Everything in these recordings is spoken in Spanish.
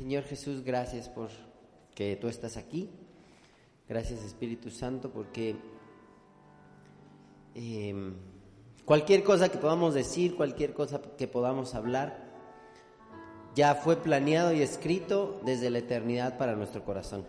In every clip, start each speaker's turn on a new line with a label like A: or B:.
A: Señor Jesús, gracias por que tú estás aquí. Gracias Espíritu Santo porque em, cualquier cosa que podamos decir, cualquier cosa que podamos hablar, ya fue planeado y escrito desde la eternidad para nuestro corazón.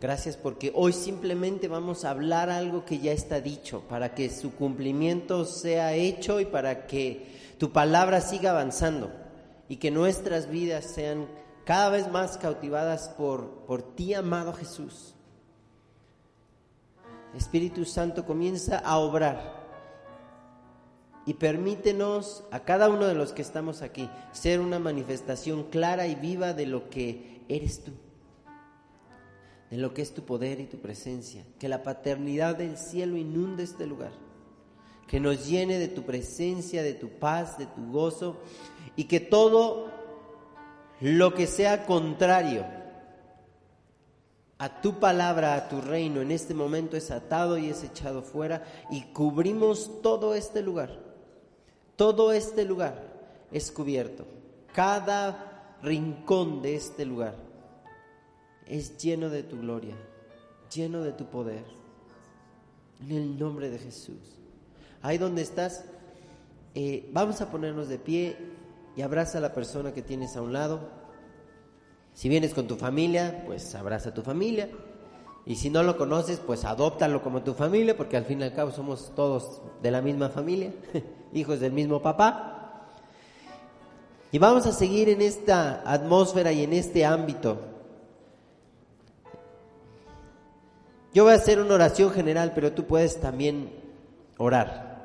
A: Gracias porque hoy simplemente vamos a hablar algo que ya está dicho, para que su cumplimiento sea hecho y para que tu palabra siga avanzando y que nuestras vidas sean cada vez más cautivadas por, por ti, amado Jesús. Espíritu Santo comienza a obrar y permítenos a cada uno de los que estamos aquí ser una manifestación clara y viva de lo que eres tú, de lo que es tu poder y tu presencia. Que la paternidad del cielo inunde este lugar, que nos llene de tu presencia, de tu paz, de tu gozo y que todo lo que sea contrario a tu palabra, a tu reino, en este momento es atado y es echado fuera y cubrimos todo este lugar. Todo este lugar es cubierto. Cada rincón de este lugar es lleno de tu gloria, lleno de tu poder. En el nombre de Jesús. Ahí donde estás, eh, vamos a ponernos de pie y abraza a la persona que tienes a un lado. Si vienes con tu familia, pues abraza a tu familia. Y si no lo conoces, pues adóptalo como tu familia, porque al fin y al cabo somos todos de la misma familia, hijos del mismo papá. Y vamos a seguir en esta atmósfera y en este ámbito. Yo voy a hacer una oración general, pero tú puedes también orar.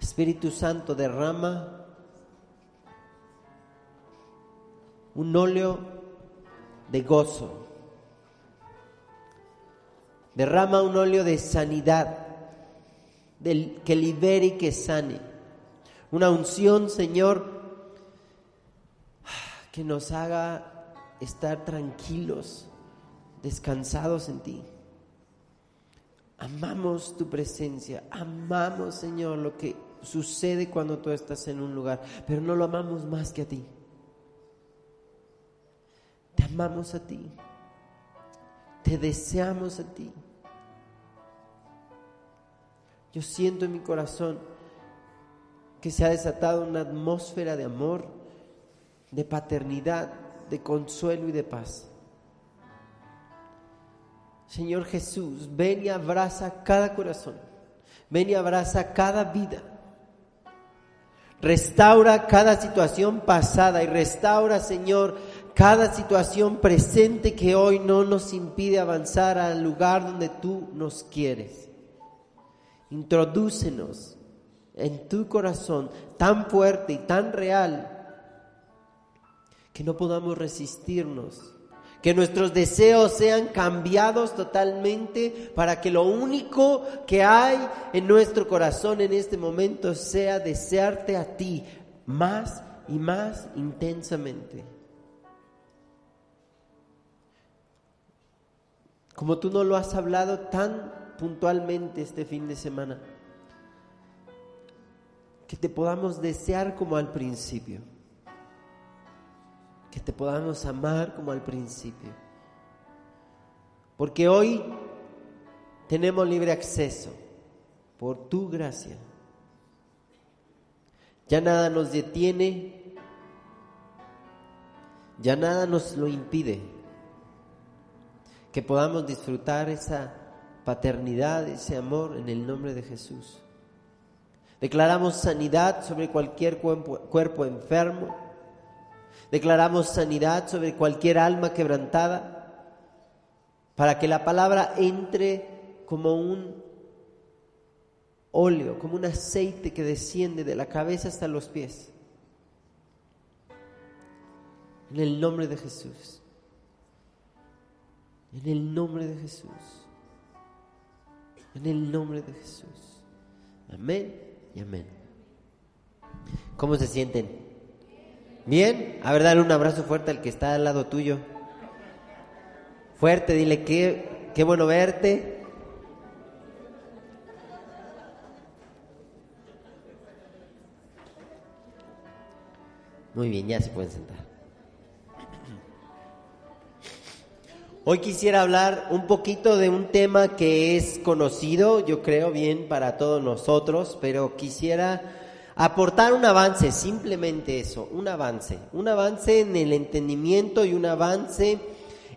A: Espíritu Santo, derrama un óleo de gozo. Derrama un óleo de sanidad, del, que libere y que sane. Una unción, Señor, que nos haga estar tranquilos, descansados en ti. Amamos tu presencia, amamos, Señor, lo que sucede cuando tú estás en un lugar, pero no lo amamos más que a ti amamos a ti. Te deseamos a ti. Yo siento en mi corazón que se ha desatado una atmósfera de amor, de paternidad, de consuelo y de paz. Señor Jesús, ven y abraza cada corazón, ven y abraza cada vida. Restaura cada situación pasada y restaura, Señor, cada situación presente que hoy no nos impide avanzar al lugar donde tú nos quieres. Introdúcenos en tu corazón tan fuerte y tan real que no podamos resistirnos, que nuestros deseos sean cambiados totalmente para que lo único que hay en nuestro corazón en este momento sea desearte a ti más y más intensamente. Como tú no lo has hablado tan puntualmente este fin de semana. Que te podamos desear como al principio. Que te podamos amar como al principio. Porque hoy tenemos libre acceso por tu gracia. Ya nada nos detiene, ya nada nos lo impide que podamos disfrutar esa paternidad, ese amor en el nombre de Jesús. Declaramos sanidad sobre cualquier cuerpo, enfermo. Declaramos sanidad sobre cualquier alma quebrantada para que la palabra entre como un óleo, como un aceite que desciende de la cabeza hasta los pies. En el nombre de Jesús. En el nombre de Jesús. En el nombre de Jesús. Amén y amén. ¿Cómo se sienten? ¿Bien? A ver, dale un abrazo fuerte al que está al lado tuyo. Fuerte, dile qué, qué bueno verte. Muy bien, ya se pueden sentar. Hoy quisiera hablar un poquito de un tema que es conocido, yo creo bien para todos nosotros, pero quisiera aportar un avance, simplemente eso, un avance, un avance en el entendimiento y un avance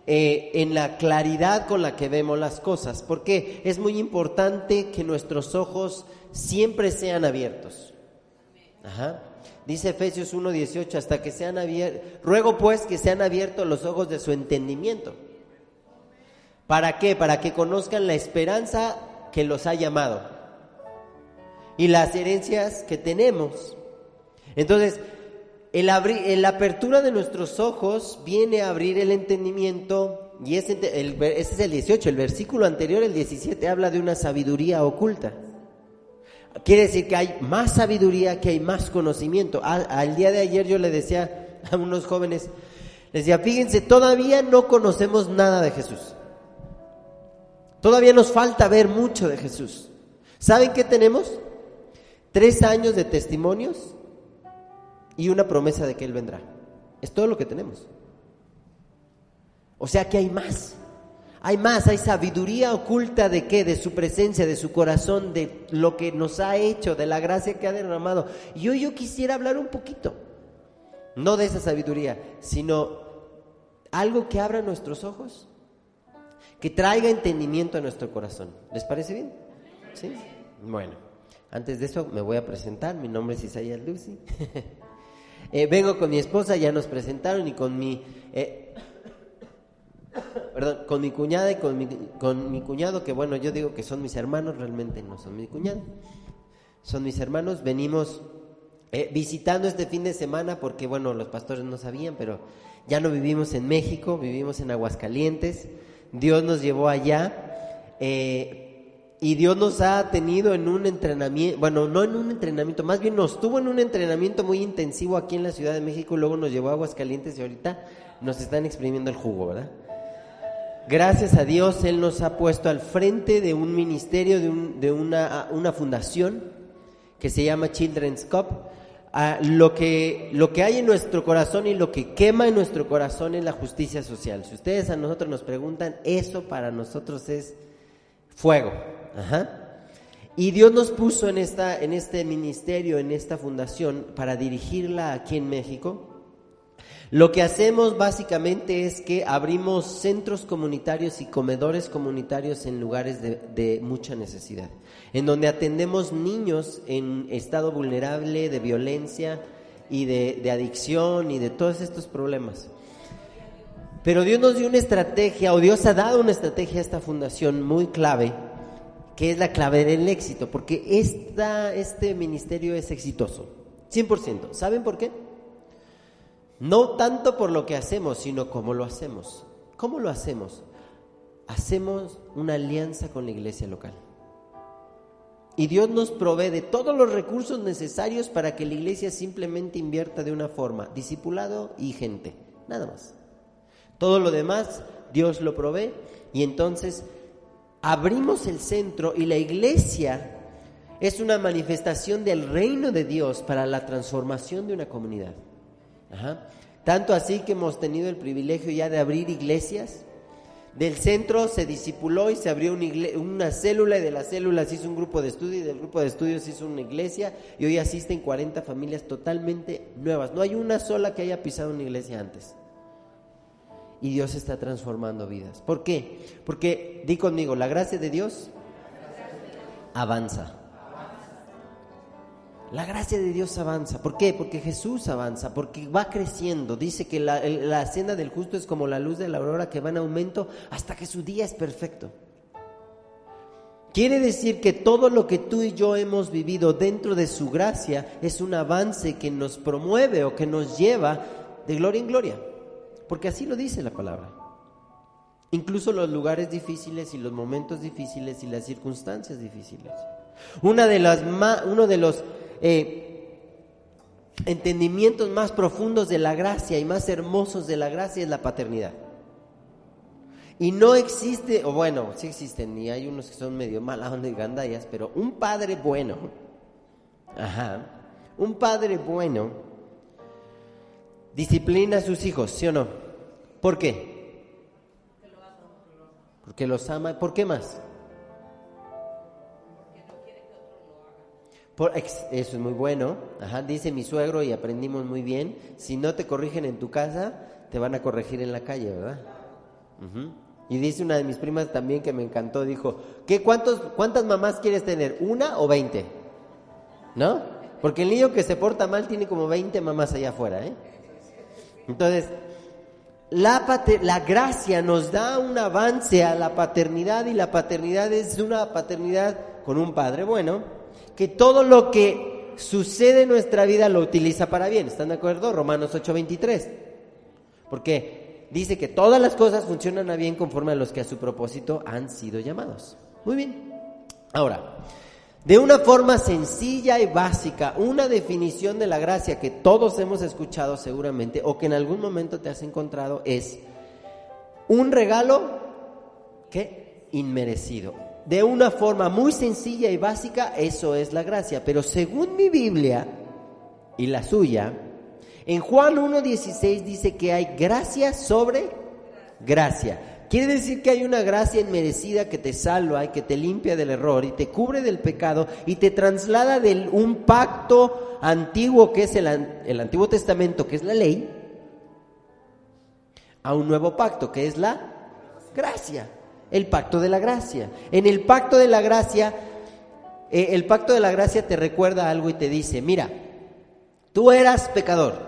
A: eh, en la claridad con la que vemos las cosas, porque es muy importante que nuestros ojos siempre sean abiertos. Ajá. Dice Efesios 1:18, hasta que sean abiertos, ruego pues que sean abiertos los ojos de su entendimiento. ¿Para qué? Para que conozcan la esperanza que los ha llamado y las herencias que tenemos. Entonces, el abrir, la apertura de nuestros ojos viene a abrir el entendimiento y ese, ese es el 18, el versículo anterior, el 17, habla de una sabiduría oculta. Quiere decir que hay más sabiduría, que hay más conocimiento. Al, día de ayer yo le decía a unos jóvenes, les decía, fíjense, todavía no conocemos nada de Jesús. Todavía nos falta ver mucho de Jesús. ¿Saben qué tenemos? Tres años de testimonios y una promesa de que Él vendrá. Es todo lo que tenemos. O sea que hay más. Hay más, hay sabiduría oculta de qué, de su presencia, de su corazón, de lo que nos ha hecho, de la gracia que ha derramado. Y hoy yo quisiera hablar un poquito, no de esa sabiduría, sino algo que abra nuestros ojos, que traiga entendimiento a nuestro corazón. ¿Les parece bien? ¿Sí? Bueno, antes de eso me voy a presentar. Mi nombre es Isaías Lucy. Eh, vengo con mi esposa, ya nos presentaron, y con mi eh, perdón, con mi cuñada y con mi, con mi cuñado, que bueno, yo digo que son mis hermanos, realmente no son mi cuñado, son mis hermanos, venimos eh, visitando este fin de semana porque bueno, los pastores no sabían, pero ya no vivimos en México, vivimos en Aguascalientes, Dios nos llevó allá. Eh, y Dios nos ha tenido en un entrenamiento, bueno, no en un entrenamiento, más bien nos tuvo en un entrenamiento muy intensivo aquí en la Ciudad de México, luego nos llevó a Aguascalientes y ahorita nos están exprimiendo el jugo, ¿verdad? Gracias a Dios, Él nos ha puesto al frente de un ministerio, de, una, una, fundación que se llama Children's Cup. Lo, que, lo que hay en nuestro corazón y lo que quema en nuestro corazón es la justicia social. Si ustedes a nosotros nos preguntan, eso para nosotros es fuego. Y Dios nos puso en, esta, en este ministerio, en esta fundación, para dirigirla aquí en México lo que hacemos básicamente es que abrimos centros comunitarios y comedores comunitarios en lugares de, mucha necesidad, en donde atendemos niños en estado vulnerable de violencia y de, adicción y de todos estos problemas. Pero Dios nos dio una estrategia, o Dios ha dado una estrategia a esta fundación muy clave, que es la clave del éxito, porque esta, este ministerio es exitoso, 100%. ¿Saben por qué? No tanto por lo que hacemos, sino cómo lo hacemos. ¿Cómo lo hacemos? Hacemos una alianza con la iglesia local. Y Dios nos provee de todos los recursos necesarios para que la iglesia simplemente invierta de una forma, discipulado y gente, nada más. Todo lo demás Dios lo provee y entonces abrimos el centro y la iglesia es una manifestación del reino de Dios para la transformación de una comunidad. Tanto así que hemos tenido el privilegio ya de abrir iglesias. Del centro se disipuló y se abrió una, célula y de las células hizo un grupo de estudio y del grupo de estudios hizo una iglesia y hoy asisten 40 familias totalmente nuevas. No hay una sola que haya pisado una iglesia antes. Y Dios está transformando vidas. ¿Por qué? Porque, di conmigo, la gracia de Dios avanza. La gracia de Dios avanza. ¿Por qué? Porque Jesús avanza, porque va creciendo. Dice que la, la del justo es como la luz de la aurora que va en aumento hasta que su día es perfecto. Quiere decir que todo lo que tú y yo hemos vivido dentro de su gracia es un avance que nos promueve o que nos lleva de gloria en gloria. Porque así lo dice la palabra. Incluso los lugares difíciles y los momentos difíciles y las circunstancias difíciles. Una de las uno de los eh, entendimientos más profundos de la gracia y más hermosos de la gracia es la paternidad. Y no existe, o bueno, sí existen, y hay unos que son medio malas onda y gandallas, pero un padre bueno, ajá, un padre bueno disciplina a sus hijos, ¿sí o no? ¿Por qué? Porque los ama. ¿Por qué más? Por, eso es muy bueno. Ajá, dice mi suegro y aprendimos muy bien. Si no te corrigen en tu casa, te van a corregir en la calle, ¿verdad? Y dice una de mis primas también que me encantó, dijo, ¿qué, cuántos, ¿cuántas mamás quieres tener? ¿Una o veinte? ¿No? Porque el niño que se porta mal tiene como veinte mamás allá afuera, ¿eh? Entonces, la, la gracia nos da un avance a la paternidad y la paternidad es una paternidad con un padre bueno, que todo lo que sucede en nuestra vida lo utiliza para bien. ¿Están de acuerdo? Romanos 8:23. Porque dice que todas las cosas funcionan a bien conforme a los que a su propósito han sido llamados. Muy bien. Ahora, de una forma sencilla y básica, una definición de la gracia que todos hemos escuchado seguramente o que en algún momento te has encontrado es un regalo que inmerecido. De una forma muy sencilla y básica, eso es la gracia. Pero según mi Biblia y la suya, en Juan 1.16 dice que hay gracia sobre gracia. Quiere decir que hay una gracia inmerecida que te salva y que te limpia del error y te cubre del pecado y te traslada de un pacto antiguo que es el, el Antiguo Testamento, que es la ley, a un nuevo pacto que es la gracia, el pacto de la gracia. En el pacto de la gracia, eh, el pacto de la gracia te recuerda algo y te dice, mira, tú eras pecador,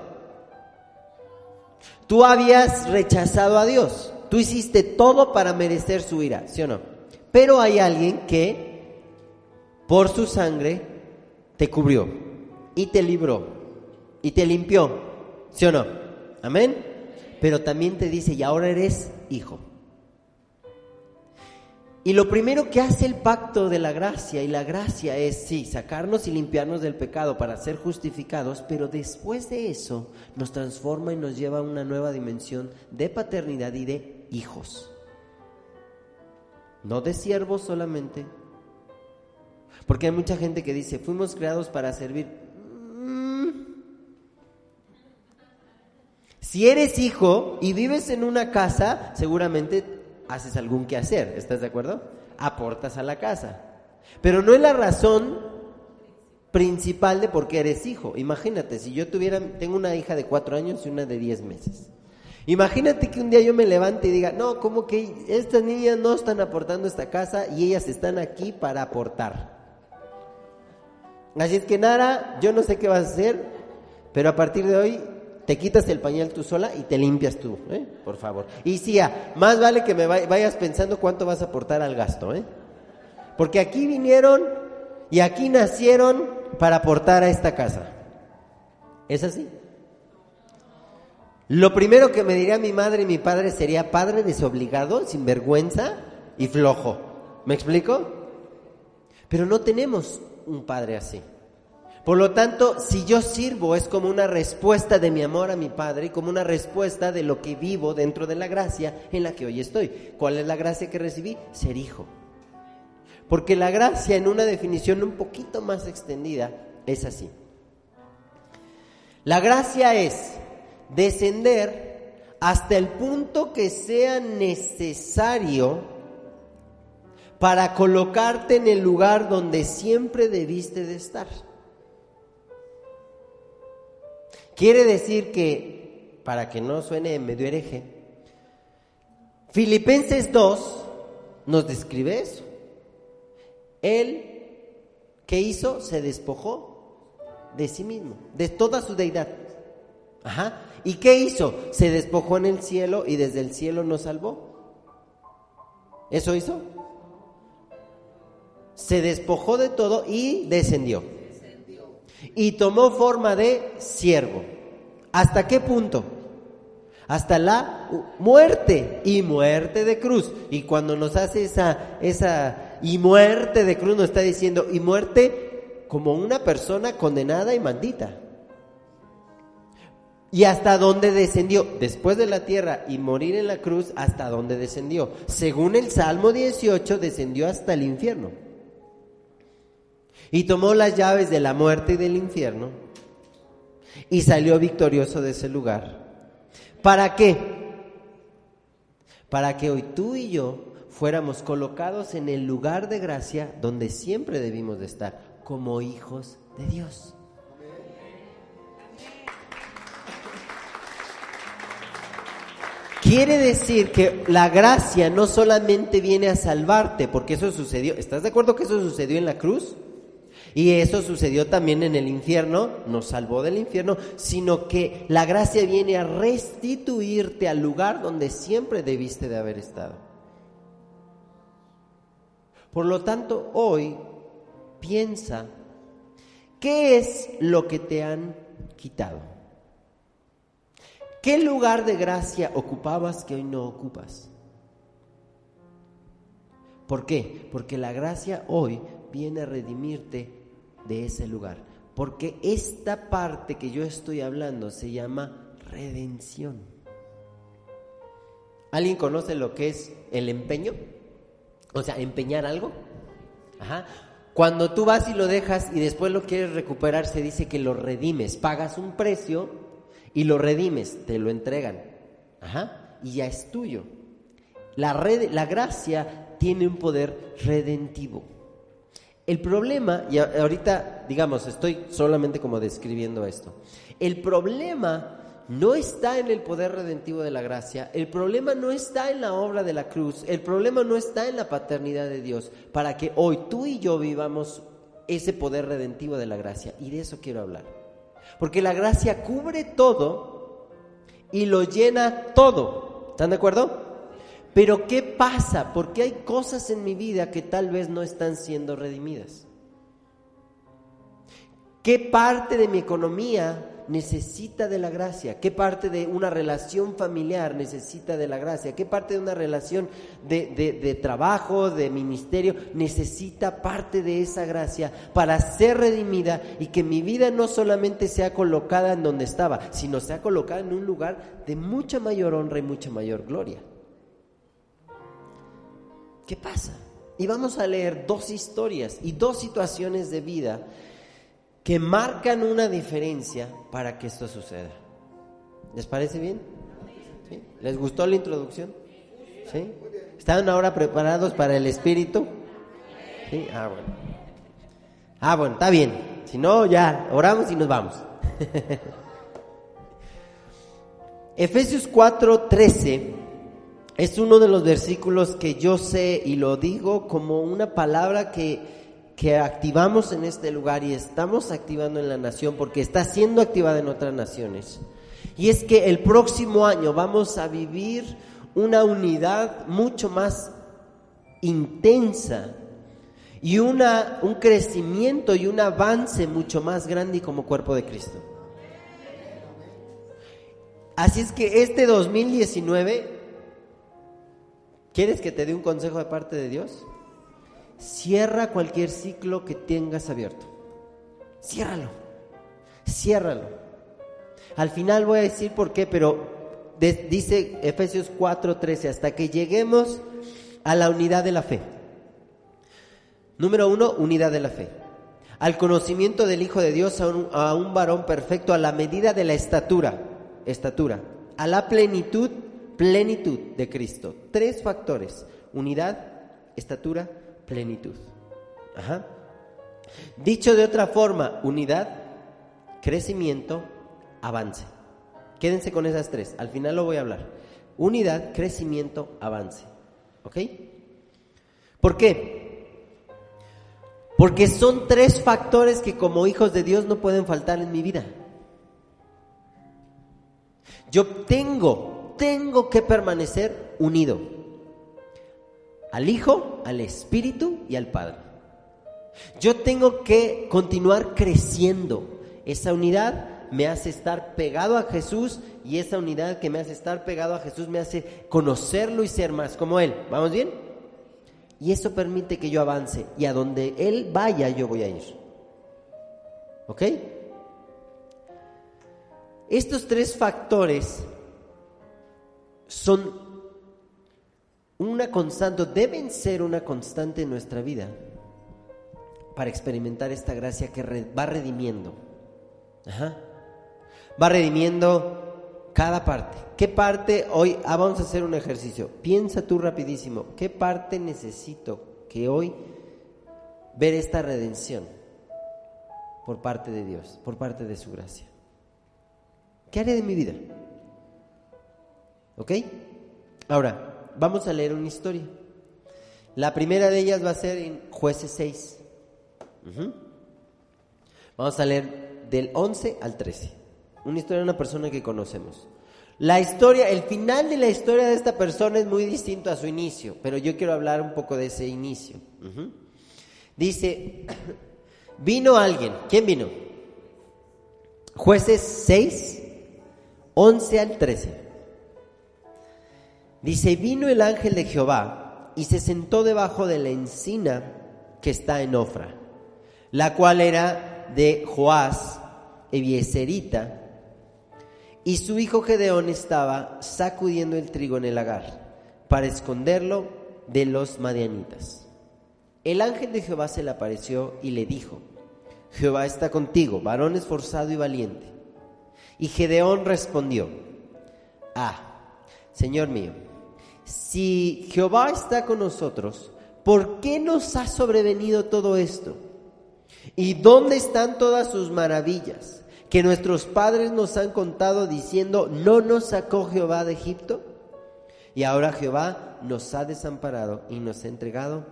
A: tú habías rechazado a Dios Tú hiciste todo para merecer su ira, ¿sí o no? Pero hay alguien que por su sangre te cubrió y te libró y te limpió, ¿sí o no? Amén. Pero también te dice, y ahora eres hijo. Y lo primero que hace el pacto de la gracia, y la gracia es, sí, sacarnos y limpiarnos del pecado para ser justificados, pero después de eso nos transforma y nos lleva a una nueva dimensión de paternidad y de hijos. No de siervos solamente. Porque hay mucha gente que dice, fuimos creados para servir. Mm. Si eres hijo y vives en una casa, seguramente haces algún que hacer, ¿estás de acuerdo? Aportas a la casa. Pero no es la razón principal de por qué eres hijo. Imagínate, si yo tuviera, tengo una hija de cuatro años y una de diez meses. Imagínate que un día yo me levante y diga, no, como que estas niñas no están aportando esta casa y ellas están aquí para aportar. Así es que Nara, yo no sé qué vas a hacer, pero a partir de hoy te quitas el pañal tú sola y te limpias tú, ¿eh? por favor. Y sí, más vale que me vayas pensando cuánto vas a aportar al gasto, ¿eh? porque aquí vinieron y aquí nacieron para aportar a esta casa. ¿Es así? Lo primero que me diría mi madre y mi padre sería padre desobligado, sin vergüenza y flojo. ¿Me explico? Pero no tenemos un padre así. Por lo tanto, si yo sirvo es como una respuesta de mi amor a mi Padre y como una respuesta de lo que vivo dentro de la gracia en la que hoy estoy. ¿Cuál es la gracia que recibí? Ser hijo. Porque la gracia en una definición un poquito más extendida es así. La gracia es descender hasta el punto que sea necesario para colocarte en el lugar donde siempre debiste de estar. Quiere decir que, para que no suene medio hereje, Filipenses 2 nos describe eso. Él, ¿qué hizo? Se despojó de sí mismo, de toda su deidad. Ajá. ¿Y qué hizo? Se despojó en el cielo y desde el cielo nos salvó. ¿Eso hizo? Se despojó de todo y descendió. Y tomó forma de siervo. ¿Hasta qué punto? Hasta la muerte y muerte de cruz. Y cuando nos hace esa, esa y muerte de cruz, nos está diciendo y muerte como una persona condenada y maldita. ¿Y hasta dónde descendió? Después de la tierra y morir en la cruz, ¿hasta dónde descendió? Según el Salmo 18, descendió hasta el infierno. Y tomó las llaves de la muerte y del infierno y salió victorioso de ese lugar. ¿Para qué? Para que hoy tú y yo fuéramos colocados en el lugar de gracia donde siempre debimos de estar, como hijos de Dios. Quiere decir que la gracia no solamente viene a salvarte, porque eso sucedió, ¿estás de acuerdo que eso sucedió en la cruz? Y eso sucedió también en el infierno, nos salvó del infierno, sino que la gracia viene a restituirte al lugar donde siempre debiste de haber estado. Por lo tanto, hoy piensa, ¿qué es lo que te han quitado? ¿Qué lugar de gracia ocupabas que hoy no ocupas? ¿Por qué? Porque la gracia hoy viene a redimirte de ese lugar. Porque esta parte que yo estoy hablando se llama redención. ¿Alguien conoce lo que es el empeño? O sea, empeñar algo. Ajá. Cuando tú vas y lo dejas y después lo quieres recuperar, se dice que lo redimes. Pagas un precio y lo redimes, te lo entregan. Ajá, y ya es tuyo. La, red, la gracia tiene un poder redentivo. El problema, y ahorita digamos, estoy solamente como describiendo esto, el problema no está en el poder redentivo de la gracia, el problema no está en la obra de la cruz, el problema no está en la paternidad de Dios, para que hoy tú y yo vivamos ese poder redentivo de la gracia. Y de eso quiero hablar. Porque la gracia cubre todo y lo llena todo. ¿Están de acuerdo? Pero ¿qué pasa? Porque hay cosas en mi vida que tal vez no están siendo redimidas. ¿Qué parte de mi economía necesita de la gracia? ¿Qué parte de una relación familiar necesita de la gracia? ¿Qué parte de una relación de, trabajo, de ministerio, necesita parte de esa gracia para ser redimida y que mi vida no solamente sea colocada en donde estaba, sino sea colocada en un lugar de mucha mayor honra y mucha mayor gloria? ¿Qué pasa? Y vamos a leer dos historias y dos situaciones de vida que marcan una diferencia para que esto suceda. ¿Les parece bien? ¿Les gustó la introducción? ¿Sí? ¿Están ahora preparados para el Espíritu? ¿Sí? Ah, bueno. Ah, bueno, está bien. Si no, ya oramos y nos vamos. Efesios 4:13 es uno de los versículos que yo sé y lo digo como una palabra que que activamos en este lugar y estamos activando en la nación porque está siendo activada en otras naciones. Y es que el próximo año vamos a vivir una unidad mucho más intensa y una, un crecimiento y un avance mucho más grande como cuerpo de Cristo. Así es que este 2019, ¿quieres que te dé un consejo de parte de Dios? Cierra cualquier ciclo que tengas abierto. Ciérralo. Ciérralo. Al final voy a decir por qué, pero dice Efesios 4:13, hasta que lleguemos a la unidad de la fe. Número uno, unidad de la fe. Al conocimiento del Hijo de Dios, a un, a un varón perfecto, a la medida de la estatura, estatura, a la plenitud, plenitud de Cristo. Tres factores, unidad, estatura, plenitud. Ajá. Dicho de otra forma, unidad, crecimiento, avance. Quédense con esas tres. Al final lo voy a hablar. Unidad, crecimiento, avance. ¿Ok? ¿Por qué? Porque son tres factores que como hijos de Dios no pueden faltar en mi vida. Yo tengo, tengo que permanecer unido al Hijo, al Espíritu y al Padre. Yo tengo que continuar creciendo. Esa unidad me hace estar pegado a Jesús y esa unidad que me hace estar pegado a Jesús me hace conocerlo y ser más como Él. ¿Vamos bien? Y eso permite que yo avance y a donde Él vaya yo voy a ir. ¿Ok? Estos tres factores son una constante, deben ser una constante en nuestra vida para experimentar esta gracia que va redimiendo. Va redimiendo cada parte. ¿Qué parte hoy? Ah, vamos a hacer un ejercicio. Piensa tú rapidísimo. ¿Qué parte necesito que hoy ver esta redención por parte de Dios, por parte de su gracia? ¿Qué haré de mi vida? ¿Ok? Ahora, vamos a leer una historia. La primera de ellas va a ser en jueces 6. Vamos a leer del 11 al 13. Una historia de una persona que conocemos. La historia, el final de la historia de esta persona es muy distinto a su inicio, pero yo quiero hablar un poco de ese inicio. Dice, vino alguien, ¿quién vino? Jueces 6, 11 al 13. Dice, vino el ángel de Jehová y se sentó debajo de la encina que está en Ofra, la cual era de Joás, Ebieserita, y su hijo Gedeón estaba sacudiendo el trigo en el lagar para esconderlo de los madianitas. El ángel de Jehová se le apareció y le dijo, Jehová está contigo, varón esforzado y valiente. Y Gedeón respondió, Ah, Señor mío, si Jehová está con nosotros, ¿por qué nos ha sobrevenido todo esto? ¿Y dónde están todas sus maravillas que nuestros padres nos han contado diciendo, no nos sacó Jehová de Egipto? Y ahora Jehová nos ha desamparado y nos ha entregado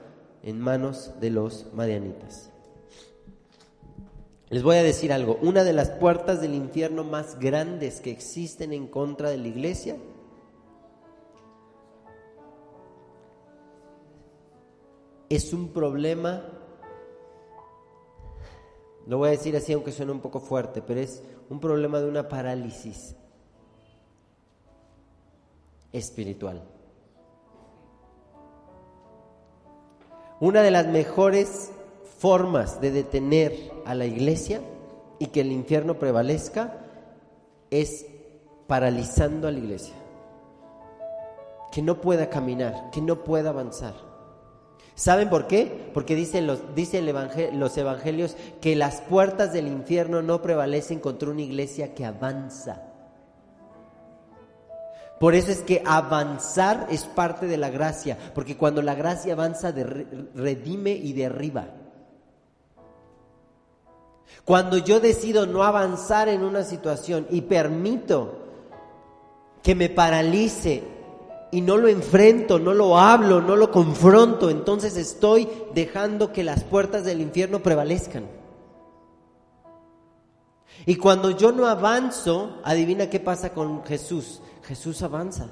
A: en manos de los madianitas. Les voy a decir algo, una de las puertas del infierno más grandes que existen en contra de la iglesia es un problema, lo voy a decir así aunque suene un poco fuerte, pero es un problema de una parálisis espiritual. Una de las mejores formas de detener a la iglesia y que el infierno prevalezca es paralizando a la iglesia. Que no pueda caminar, que no pueda avanzar. ¿Saben por qué? Porque dicen los, los evangelios que las puertas del infierno no prevalecen contra una iglesia que avanza. Por eso es que avanzar es parte de la gracia, porque cuando la gracia avanza, redime y derriba. Cuando yo decido no avanzar en una situación y permito que me paralice y no lo enfrento, no lo hablo, no lo confronto, entonces estoy dejando que las puertas del infierno prevalezcan. Y cuando yo no avanzo, adivina qué pasa con Jesús. Jesús avanza.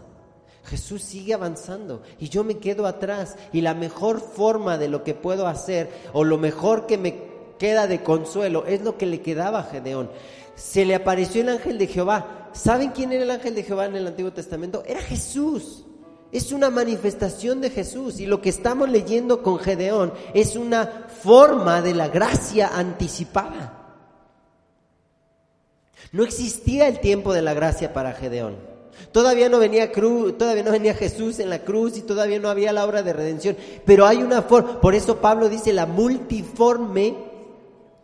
A: Jesús sigue avanzando y yo me quedo atrás. Y la mejor forma de lo que puedo hacer o lo mejor que me queda de consuelo es lo que le quedaba a Gedeón. Se le apareció el ángel de Jehová. ¿Saben quién era el ángel de Jehová en el Antiguo Testamento? Era Jesús. Es una manifestación de Jesús y lo que estamos leyendo con Gedeón es una forma de la gracia anticipada. No existía el tiempo de la gracia para Gedeón. Todavía no venía cruz, todavía no venía Jesús en la cruz y todavía no había la obra de redención, pero hay una forma, por eso Pablo dice la multiforme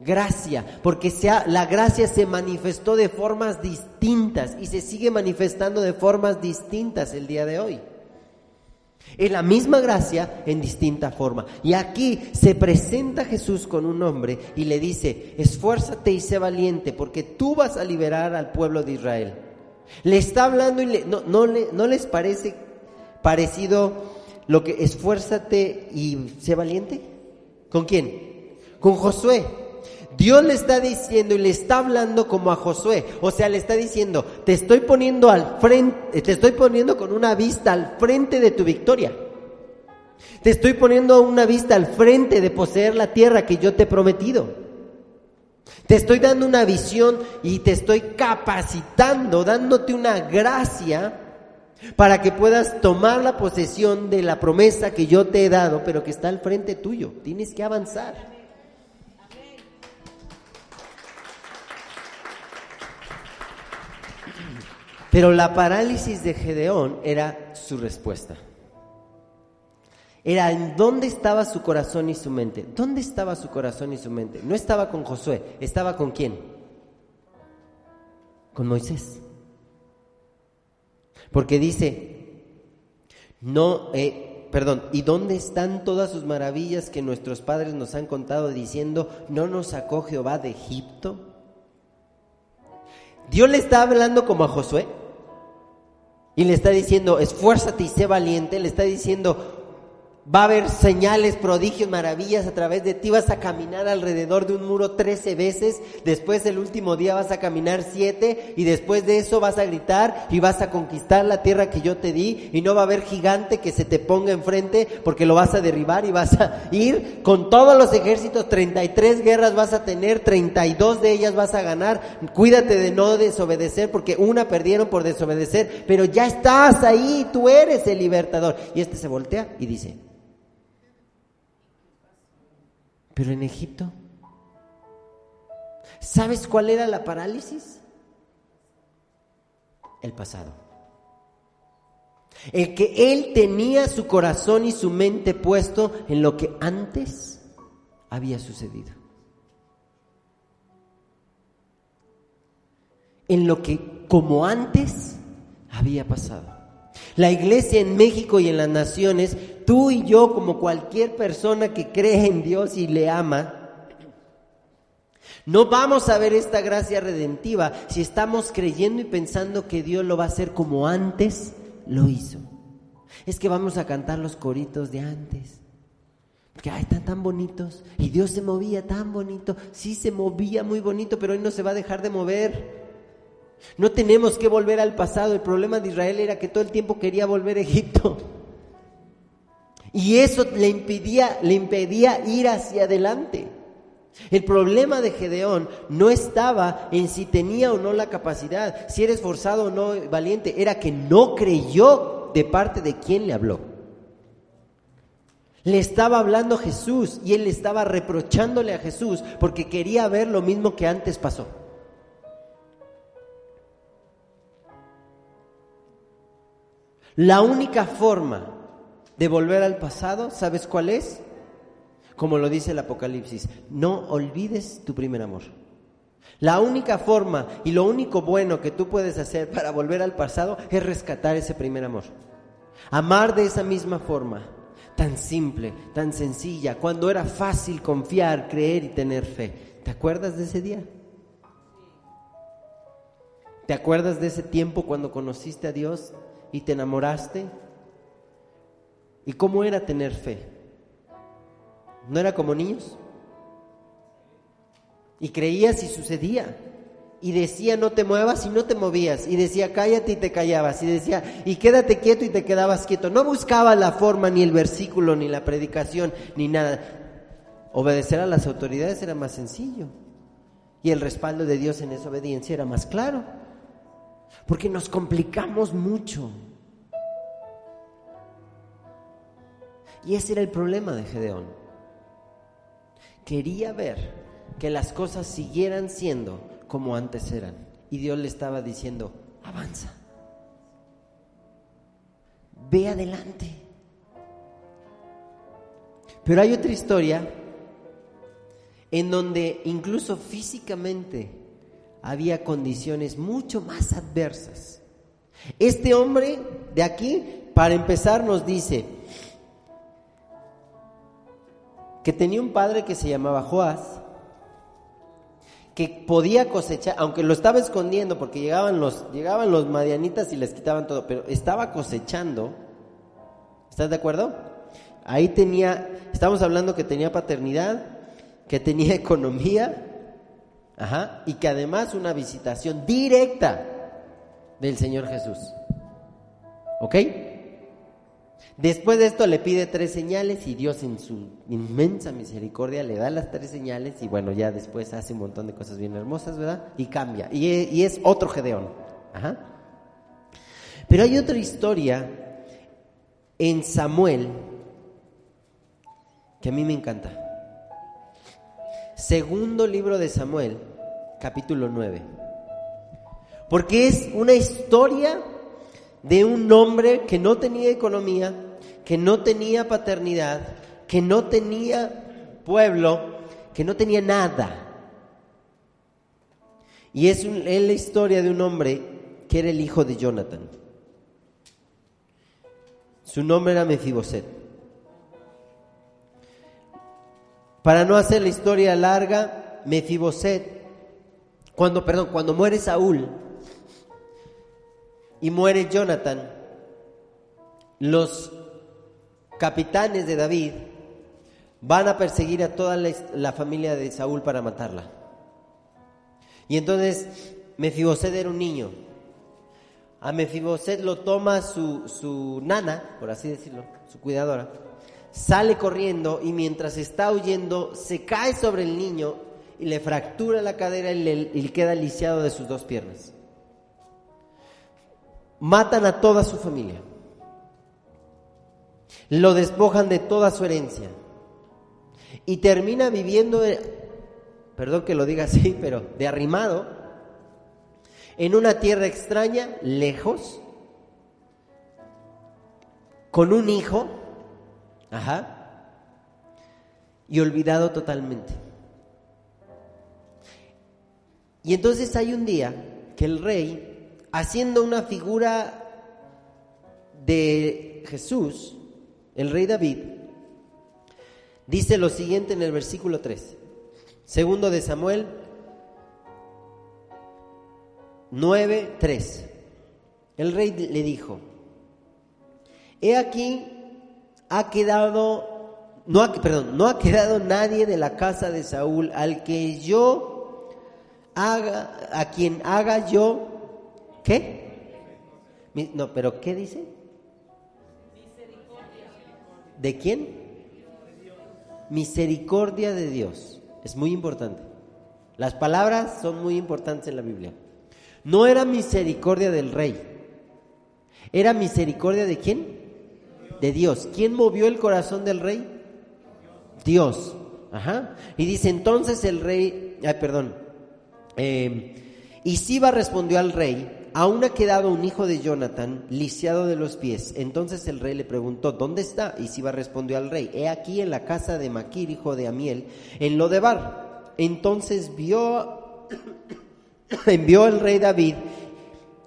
A: gracia, porque sea, la gracia se manifestó de formas distintas y se sigue manifestando de formas distintas el día de hoy. Es la misma gracia en distinta forma. Y aquí se presenta Jesús con un hombre y le dice, esfuérzate y sé valiente porque tú vas a liberar al pueblo de Israel. Le está hablando y no, no, no les parece parecido lo que esfuérzate y sé valiente. ¿Con quién? Con Josué. Dios le está diciendo y le está hablando como a Josué. O sea, le está diciendo, te estoy poniendo al frente, te estoy poniendo con una vista al frente de tu victoria. Te estoy poniendo una vista al frente de poseer la tierra que yo te he prometido. Te estoy dando una visión y te estoy capacitando, dándote una gracia para que puedas tomar la posesión de la promesa que yo te he dado, pero que está al frente tuyo. Tienes que avanzar. Pero la parálisis de Gedeón era su respuesta. Era en dónde estaba su corazón y su mente. ¿Dónde estaba su corazón y su mente? No estaba con Josué, estaba con quién? Con Moisés. Porque dice, no, eh, perdón, ¿y dónde están todas sus maravillas que nuestros padres nos han contado diciendo, no nos sacó Jehová de Egipto? Dios le está hablando como a Josué y le está diciendo, esfuérzate y sé valiente, le está diciendo, Va a haber señales, prodigios, maravillas a través de ti. Vas a caminar alrededor de un muro trece veces. Después el último día vas a caminar siete. Y después de eso vas a gritar y vas a conquistar la tierra que yo te di. Y no va a haber gigante que se te ponga enfrente porque lo vas a derribar y vas a ir con todos los ejércitos. 33 guerras vas a tener. 32 de ellas vas a ganar. Cuídate de no desobedecer porque una perdieron por desobedecer. Pero ya estás ahí. Tú eres el libertador. Y este se voltea y dice, Pero en Egipto, ¿sabes cuál era la parálisis? El pasado. El que él tenía su corazón y su mente puesto en lo que antes había sucedido. En lo que como antes había pasado. La iglesia en México y en las naciones, tú y yo como cualquier persona que cree en Dios y le ama, no vamos a ver esta gracia redentiva si estamos creyendo y pensando que Dios lo va a hacer como antes lo hizo. Es que vamos a cantar los coritos de antes. Porque ay, están tan bonitos. Y Dios se movía tan bonito. Sí se movía muy bonito, pero hoy no se va a dejar de mover. No tenemos que volver al pasado. El problema de Israel era que todo el tiempo quería volver a Egipto. Y eso le impedía, le impedía ir hacia adelante. El problema de Gedeón no estaba en si tenía o no la capacidad, si era esforzado o no valiente, era que no creyó de parte de quien le habló. Le estaba hablando Jesús y él estaba reprochándole a Jesús porque quería ver lo mismo que antes pasó. La única forma de volver al pasado, ¿sabes cuál es? Como lo dice el Apocalipsis, no olvides tu primer amor. La única forma y lo único bueno que tú puedes hacer para volver al pasado es rescatar ese primer amor. Amar de esa misma forma, tan simple, tan sencilla, cuando era fácil confiar, creer y tener fe. ¿Te acuerdas de ese día? ¿Te acuerdas de ese tiempo cuando conociste a Dios y te enamoraste? ¿Y cómo era tener fe? ¿No era como niños? Y creías y sucedía. Y decía no te muevas y no te movías. Y decía cállate y te callabas. Y decía y quédate quieto y te quedabas quieto. No buscaba la forma, ni el versículo, ni la predicación, ni nada. Obedecer a las autoridades era más sencillo. Y el respaldo de Dios en esa obediencia era más claro. Porque nos complicamos mucho. Y ese era el problema de Gedeón. Quería ver que las cosas siguieran siendo como antes eran. Y Dios le estaba diciendo, avanza. Ve adelante. Pero hay otra historia en donde incluso físicamente había condiciones mucho más adversas. Este hombre de aquí, para empezar, nos dice que tenía un padre que se llamaba Joás, que podía cosechar, aunque lo estaba escondiendo porque llegaban los, llegaban los madianitas y les quitaban todo, pero estaba cosechando. ¿Estás de acuerdo? Ahí tenía, estamos hablando que tenía paternidad, que tenía economía, Ajá, y que además una visitación directa del Señor Jesús. ¿Ok? Después de esto le pide tres señales y Dios en su inmensa misericordia le da las tres señales y bueno, ya después hace un montón de cosas bien hermosas, ¿verdad? Y cambia. Y, es otro Gedeón. Ajá. Pero hay otra historia en Samuel que a mí me encanta. Segundo libro de Samuel, capítulo 9. Porque es una historia de un hombre que no tenía economía, que no tenía paternidad, que no tenía pueblo, que no tenía nada. Y es, la historia de un hombre que era el hijo de Jonathan. Su nombre era Mefiboset. Para no hacer la historia larga, Mefiboset, cuando, perdón, cuando muere Saúl y muere Jonathan, los capitanes de David van a perseguir a toda la, familia de Saúl para matarla. Y entonces Mefiboset era un niño. A Mefiboset lo toma su, su nana, por así decirlo, su cuidadora, sale corriendo y mientras está huyendo se cae sobre el niño y le fractura la cadera y le queda lisiado de sus dos piernas. Matan a toda su familia. Lo despojan de toda su herencia y termina viviendo, perdón que lo diga así, pero de arrimado, en una tierra extraña, lejos, con un hijo, ajá, y olvidado totalmente. Y entonces hay un día que el rey, haciendo una figura de Jesús, el rey David, Dice lo siguiente en el versículo 3. Segundo de Samuel 9, 3. El rey le dijo, he aquí, ha quedado, no ha, perdón, no ha quedado nadie de la casa de Saúl al que yo haga, a quien haga yo, ¿qué? No, pero ¿qué dice? ¿De quién? misericordia de Dios. Es muy importante. Las palabras son muy importantes en la Biblia. No era misericordia del rey. ¿Era misericordia de quién? De Dios. ¿Quién movió el corazón del rey? Dios. Ajá. Y dice entonces el rey, ay, perdón. Eh, y Siba respondió al rey, aún ha quedado un hijo de Jonathan lisiado de los pies. Entonces el rey le preguntó, ¿dónde está? Y Siba respondió al rey, he aquí en la casa de Maquir, hijo de Amiel, en Lodebar. Entonces vio, envió el rey David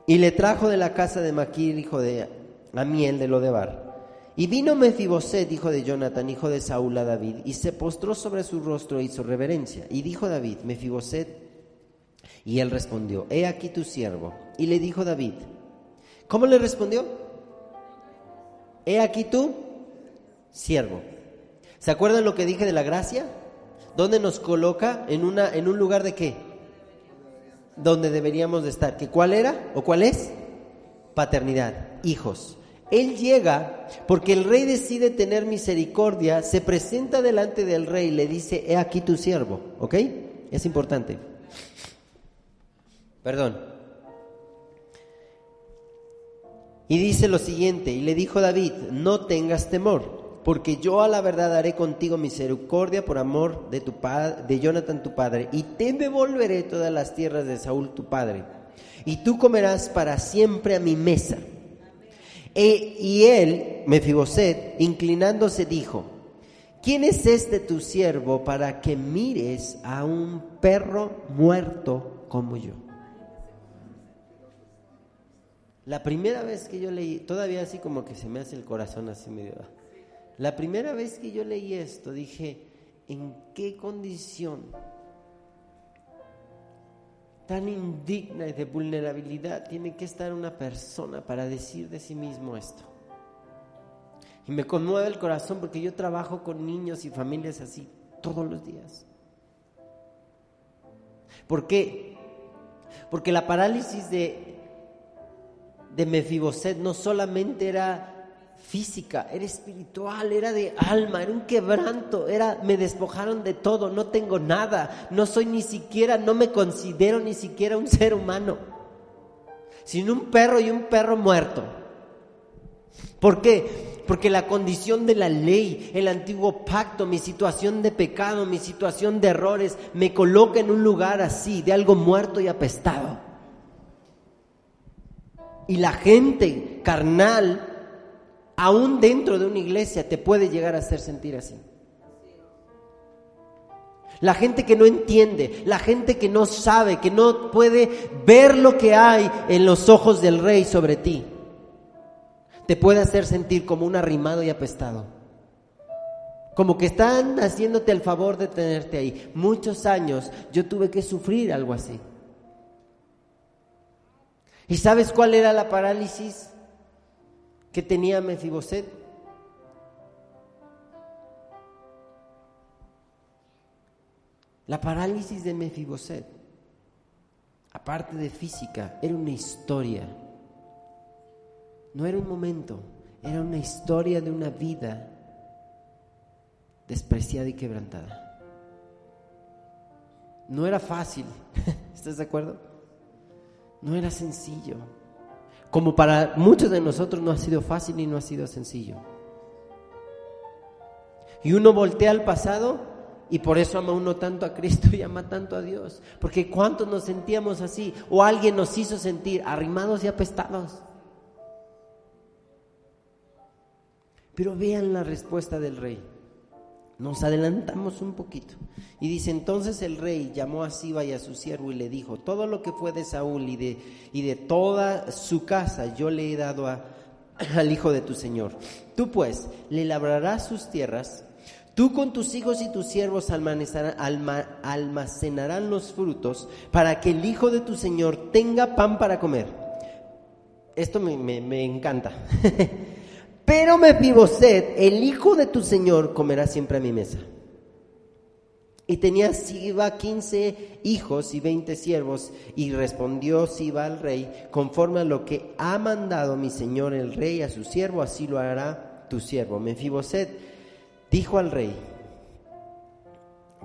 A: y le trajo de la casa de Maquir, hijo de Amiel, de Lodebar. Y vino Mefiboset, hijo de Jonathan, hijo de Saúl, a David, y se postró sobre su rostro e hizo reverencia. Y dijo David, Mefiboset, y él respondió, he aquí tu siervo. Y le dijo David, ¿cómo le respondió? He aquí tu siervo. ¿Se acuerdan lo que dije de la gracia? ¿Dónde nos coloca? En, una, en un lugar de qué? Donde deberíamos de estar. ¿Que ¿Cuál era o cuál es? Paternidad, hijos. Él llega porque el rey decide tener misericordia, se presenta delante del rey y le dice, he aquí tu siervo, ¿ok? Es importante. Perdón. Y dice lo siguiente, y le dijo David, no tengas temor, porque yo a la verdad haré contigo misericordia por amor de tu de Jonathan tu padre, y te devolveré todas las tierras de Saúl tu padre, y tú comerás para siempre a mi mesa. E, y él, Mefiboset, inclinándose, dijo, ¿quién es este tu siervo para que mires a un perro muerto como yo? La primera vez que yo leí, todavía así como que se me hace el corazón así medio... La primera vez que yo leí esto dije, ¿en qué condición tan indigna y de vulnerabilidad tiene que estar una persona para decir de sí mismo esto? Y me conmueve el corazón porque yo trabajo con niños y familias así todos los días. ¿Por qué? Porque la parálisis de de Mefiboset no solamente era física, era espiritual, era de alma, era un quebranto, era me despojaron de todo, no tengo nada, no soy ni siquiera, no me considero ni siquiera un ser humano, sino un perro y un perro muerto. ¿Por qué? Porque la condición de la ley, el antiguo pacto, mi situación de pecado, mi situación de errores, me coloca en un lugar así, de algo muerto y apestado. Y la gente carnal, aún dentro de una iglesia, te puede llegar a hacer sentir así. La gente que no entiende, la gente que no sabe, que no puede ver lo que hay en los ojos del rey sobre ti. te puede hacer sentir como un arrimado y apestado. Como que están haciéndote el favor de tenerte ahí. Muchos años yo tuve que sufrir algo así. ¿Y sabes cuál era la parálisis que tenía Mefiboset? La parálisis de Mefiboset, aparte de física, era una historia. No era un momento, era una historia de una vida despreciada y quebrantada. No era fácil, ¿estás de acuerdo? No era sencillo. Como para muchos de nosotros no ha sido fácil y no ha sido sencillo. Y uno voltea al pasado y por eso ama uno tanto a Cristo y ama tanto a Dios. Porque ¿cuántos nos sentíamos así? O alguien nos hizo sentir arrimados y apestados. Pero vean la respuesta del rey. Nos adelantamos un poquito. Y dice, entonces el rey llamó a Siba y a su siervo y le dijo, todo lo que fue de Saúl y de, y de toda su casa yo le he dado al hijo de tu señor. Tú pues le labrarás sus tierras, tú con tus hijos y tus siervos almacenarán los frutos para que el hijo de tu señor tenga pan para comer. Esto me, me, me encanta. Pero Mefiboset, el hijo de tu señor, comerá siempre a mi mesa. Y tenía Siba quince hijos y veinte siervos, y respondió Siba al rey, conforme a lo que ha mandado mi señor el rey a su siervo, así lo hará tu siervo. Mefiboset dijo al rey,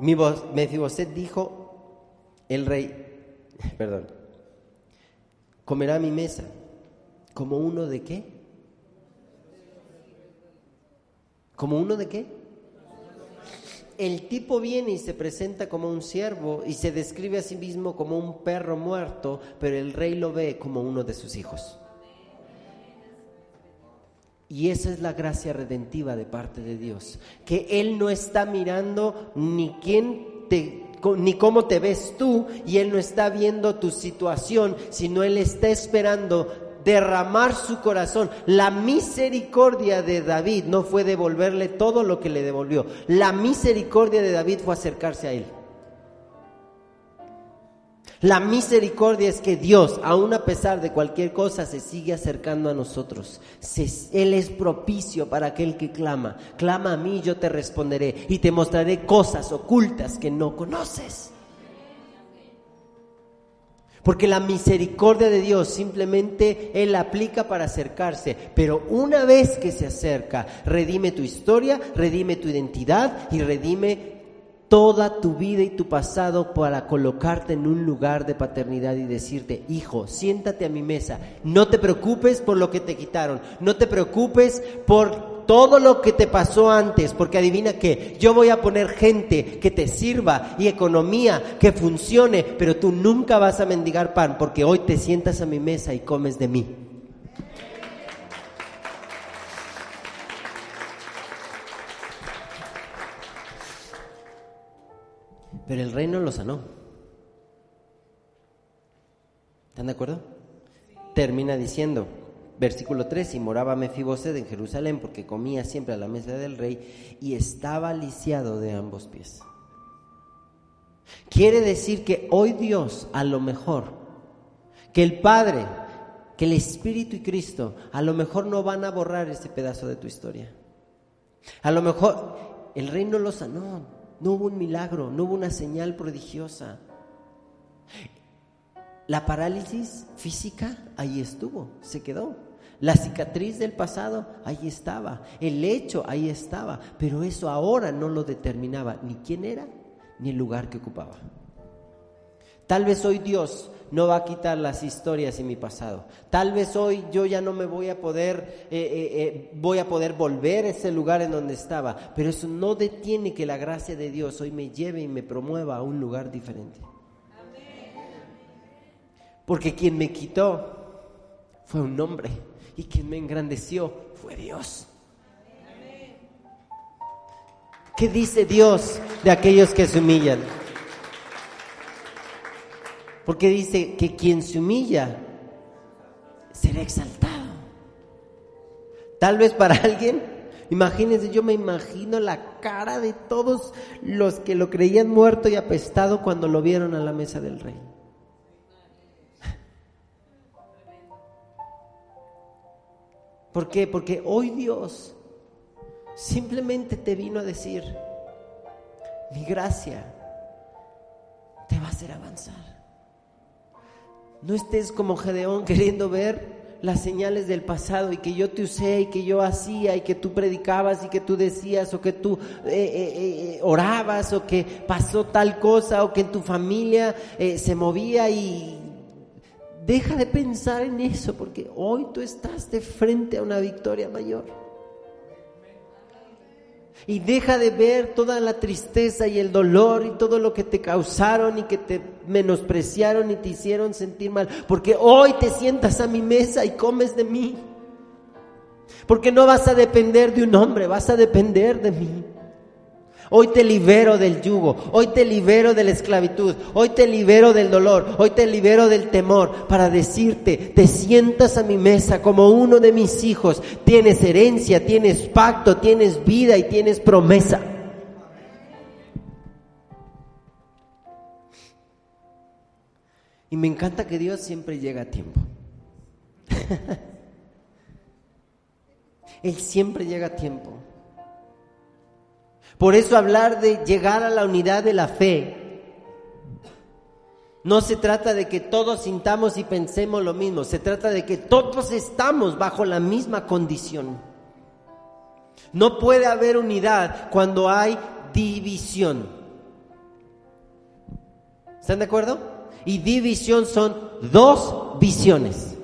A: Mefiboset dijo el rey, perdón, comerá mi mesa, como uno de qué? ¿Como uno de qué? El tipo viene y se presenta como un siervo y se describe a sí mismo como un perro muerto, pero el rey lo ve como uno de sus hijos. Y esa es la gracia redentiva de parte de Dios, que Él no está mirando ni quién te ni cómo te ves tú y Él no está viendo tu situación, sino Él está esperando derramar su corazón. La misericordia de David no fue devolverle todo lo que le devolvió. La misericordia de David fue acercarse a él. La misericordia es que Dios, aun a pesar de cualquier cosa, se sigue acercando a nosotros. él es propicio para aquel que clama. Clama a mí, yo te responderé y te mostraré cosas ocultas que no conoces. Porque la misericordia de Dios simplemente Él la aplica para acercarse. Pero una vez que se acerca, redime tu historia, redime tu identidad y redime toda tu vida y tu pasado para colocarte en un lugar de paternidad y decirte, hijo, siéntate a mi mesa. No te preocupes por lo que te quitaron. No te preocupes por todo lo que te pasó antes, porque adivina que yo voy a poner gente que te sirva y economía que funcione, pero tú nunca vas a mendigar pan, porque hoy te sientas a mi mesa y comes de mí. Pero el reino lo sanó. ¿Están de acuerdo? Termina diciendo, Versículo 3, y moraba Mefiboset en Jerusalén porque comía siempre a la mesa del rey y estaba lisiado de ambos pies. Quiere decir que hoy Dios, a lo mejor, que el Padre, que el Espíritu y Cristo, a lo mejor no van a borrar ese pedazo de tu historia. A lo mejor el reino lo sanó, no hubo un milagro, no hubo una señal prodigiosa. La parálisis física ahí estuvo, se quedó. La cicatriz del pasado, ahí estaba. El hecho, ahí estaba. Pero eso ahora no lo determinaba ni quién era ni el lugar que ocupaba. Tal vez hoy Dios no va a quitar las historias y mi pasado. Tal vez hoy yo ya no me voy a poder, eh, eh, eh, voy a poder volver a ese lugar en donde estaba. Pero eso no detiene que la gracia de Dios hoy me lleve y me promueva a un lugar diferente. Porque quien me quitó fue un hombre y quien me engrandeció fue Dios. ¿Qué dice Dios de aquellos que se humillan? Porque dice que quien se humilla será exaltado. Tal vez para alguien, imagínense, yo me imagino la cara de todos los que lo creían muerto y apestado cuando lo vieron a la mesa del rey. ¿Por qué? Porque hoy Dios simplemente te vino a decir, mi gracia te va a hacer avanzar. No estés como Gedeón queriendo ver las señales del pasado y que yo te usé y que yo hacía y que tú predicabas y que tú decías o que tú eh, eh, eh, orabas o que pasó tal cosa o que en tu familia se movía y deja de pensar en eso porque hoy tú estás de frente a una victoria mayor. Y deja de ver toda la tristeza y el dolor y todo lo que te causaron y que te menospreciaron y te hicieron sentir mal. Porque hoy te sientas a mi mesa y comes de mí. Porque no vas a depender de un hombre, vas a depender de mí. Hoy te libero del yugo, hoy te libero de la esclavitud, hoy te libero del dolor, hoy te libero del temor para decirte, te sientas a mi mesa como uno de mis hijos, tienes herencia, tienes pacto, tienes vida y tienes promesa. Y me encanta que Dios siempre llega a tiempo. Él siempre llega a tiempo. Por eso hablar de llegar a la unidad de la fe no se trata de que todos sintamos y pensemos lo mismo, se trata de que todos estamos bajo la misma condición. No puede haber unidad cuando hay división. ¿Están de acuerdo? Y división son dos visiones.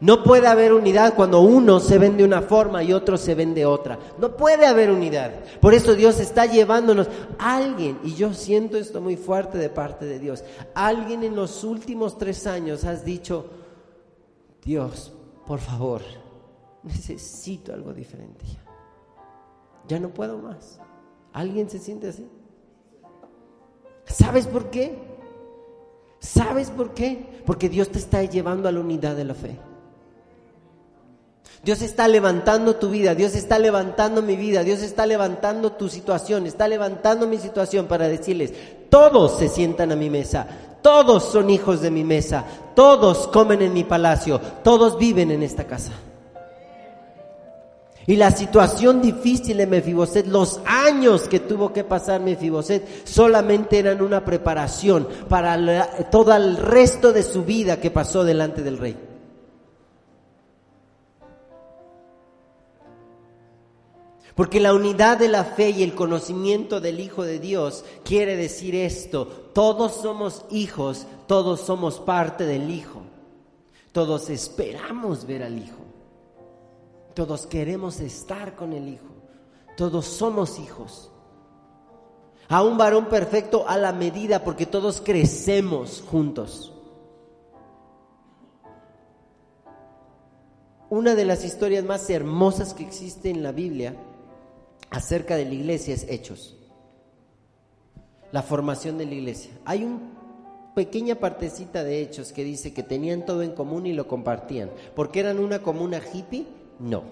A: No puede haber unidad cuando uno se vende una forma y otro se vende otra. No puede haber unidad. Por eso Dios está llevándonos alguien, y yo siento esto muy fuerte de parte de Dios, alguien en los últimos tres años has dicho, Dios, por favor, necesito algo diferente ya. Ya no puedo más. ¿Alguien se siente así? ¿Sabes por qué? ¿Sabes por qué? Porque Dios te está llevando a la unidad de la fe. Dios está levantando tu vida, Dios está levantando mi vida, Dios está levantando tu situación, está levantando mi situación para decirles, todos se sientan a mi mesa, todos son hijos de mi mesa, todos comen en mi palacio, todos viven en esta casa. Y la situación difícil de Mefiboset, los años que tuvo que pasar Mefiboset, solamente eran una preparación para todo el resto de su vida que pasó delante del rey. Porque la unidad de la fe y el conocimiento del Hijo de Dios quiere decir esto. Todos somos hijos, todos somos parte del Hijo. Todos esperamos ver al Hijo. Todos queremos estar con el Hijo. Todos somos hijos. A un varón perfecto a la medida porque todos crecemos juntos. Una de las historias más hermosas que existe en la Biblia acerca de la iglesia es Hechos. La formación de la iglesia. Hay una pequeña partecita de Hechos que dice que tenían todo en común y lo compartían. ¿Porque eran una comuna hippie? No.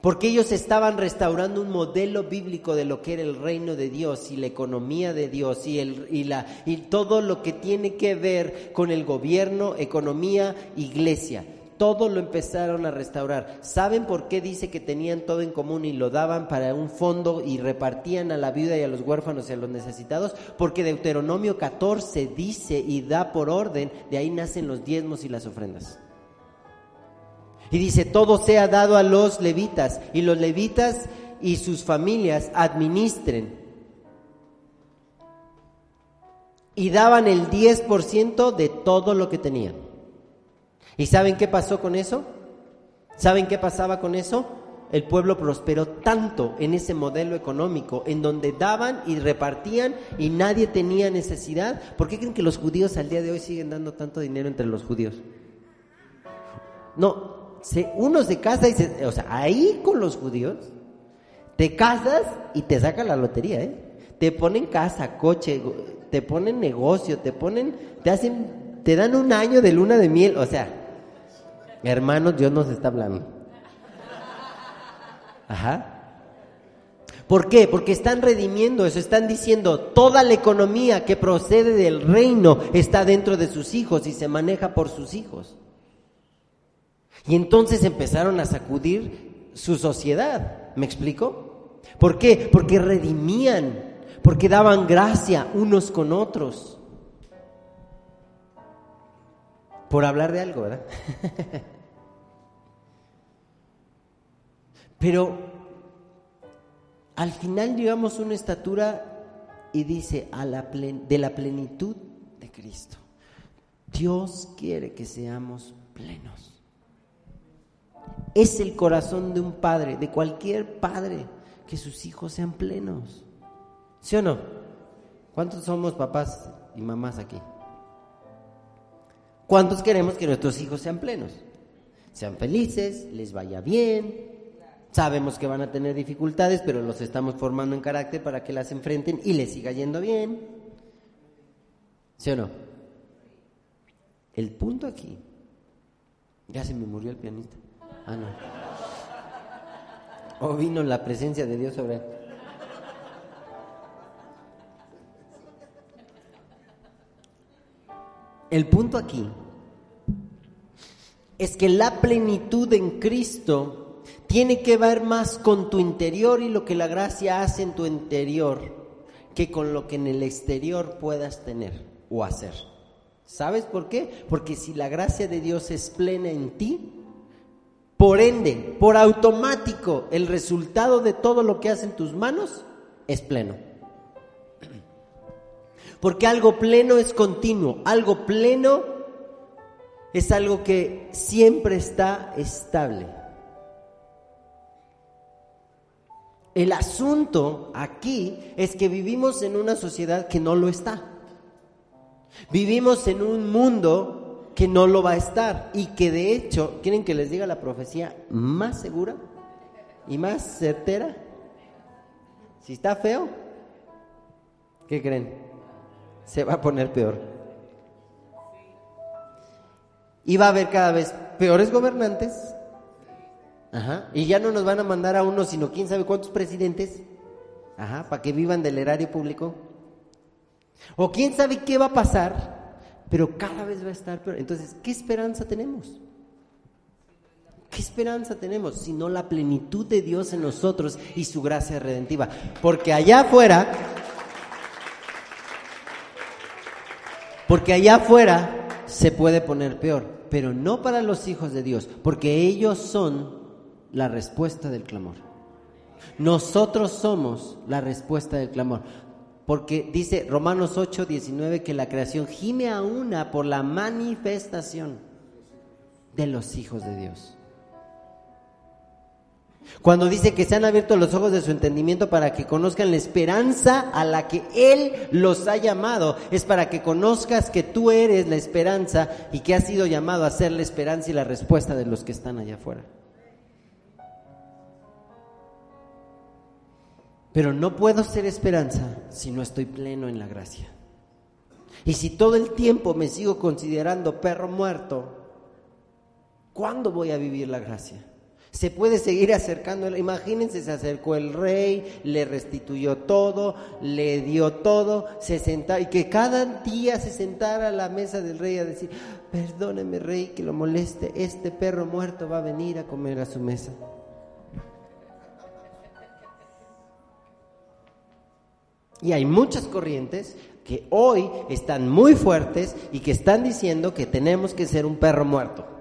A: Porque ellos estaban restaurando un modelo bíblico de lo que era el reino de Dios y la economía de Dios y, el, y, la, y todo lo que tiene que ver con el gobierno, economía, iglesia todo lo empezaron a restaurar. ¿Saben por qué dice que tenían todo en común y lo daban para un fondo y repartían a la viuda y a los huérfanos y a los necesitados? Porque Deuteronomio 14 dice y da por orden, de ahí nacen los diezmos y las ofrendas. Y dice, todo sea dado a los levitas y los levitas y sus familias administren. Y daban el 10% de todo lo que tenían. ¿Y saben qué pasó con eso? ¿Saben qué pasaba con eso? El pueblo prosperó tanto en ese modelo económico, en donde daban y repartían y nadie tenía necesidad. ¿Por qué creen que los judíos al día de hoy siguen dando tanto dinero entre los judíos? No, se, uno se casa y se, o sea, ahí con los judíos, te casas y te sacan la lotería, ¿eh? Te ponen casa, coche, te ponen negocio, te ponen, te hacen, te dan un año de luna de miel, o sea, Hermanos, Dios nos está hablando. Ajá. ¿Por qué? Porque están redimiendo eso, están diciendo, toda la economía que procede del reino está dentro de sus hijos y se maneja por sus hijos. Y entonces empezaron a sacudir su sociedad, ¿me explico? ¿Por qué? Porque redimían, porque daban gracia unos con otros. Por hablar de algo, ¿verdad? Pero al final llegamos a una estatura y dice a la de la plenitud de Cristo. Dios quiere que seamos plenos. Es el corazón de un padre, de cualquier padre, que sus hijos sean plenos. ¿Sí o no? ¿Cuántos somos papás y mamás aquí? ¿Cuántos queremos que nuestros hijos sean plenos? Sean felices, les vaya bien, Sabemos que van a tener dificultades, pero los estamos formando en carácter para que las enfrenten y les siga yendo bien. ¿Sí o no? El punto aquí, ya se me murió el pianista. Ah, no. O vino la presencia de Dios sobre él. El punto aquí es que la plenitud en Cristo tiene que ver más con tu interior y lo que la gracia hace en tu interior que con lo que en el exterior puedas tener o hacer. ¿Sabes por qué? Porque si la gracia de Dios es plena en ti, por ende, por automático, el resultado de todo lo que hace en tus manos es pleno. Porque algo pleno es continuo, algo pleno es algo que siempre está estable. El asunto aquí es que vivimos en una sociedad que no lo está. Vivimos en un mundo que no lo va a estar y que de hecho, ¿quieren que les diga la profecía más segura y más certera? Si está feo, ¿qué creen? Se va a poner peor. Y va a haber cada vez peores gobernantes, Ajá. Y ya no nos van a mandar a uno, sino quién sabe cuántos presidentes. Ajá, para que vivan del erario público. O quién sabe qué va a pasar, pero cada vez va a estar peor. Entonces, ¿qué esperanza tenemos? ¿Qué esperanza tenemos? Sino la plenitud de Dios en nosotros y su gracia redentiva. Porque allá afuera, porque allá afuera se puede poner peor, pero no para los hijos de Dios, porque ellos son la respuesta del clamor. Nosotros somos la respuesta del clamor. Porque dice Romanos 8, 19 que la creación gime a una por la manifestación de los hijos de Dios. Cuando dice que se han abierto los ojos de su entendimiento para que conozcan la esperanza a la que Él los ha llamado, es para que conozcas que tú eres la esperanza y que has sido llamado a ser la esperanza y la respuesta de los que están allá afuera. Pero no puedo ser esperanza si no estoy pleno en la gracia. Y si todo el tiempo me sigo considerando perro muerto, ¿cuándo voy a vivir la gracia? Se puede seguir acercando. Imagínense, se acercó el rey, le restituyó todo, le dio todo, se sentaba y que cada día se sentara a la mesa del rey a decir, perdóneme rey que lo moleste, este perro muerto va a venir a comer a su mesa. Y hay muchas corrientes que hoy están muy fuertes y que están diciendo que tenemos que ser un perro muerto.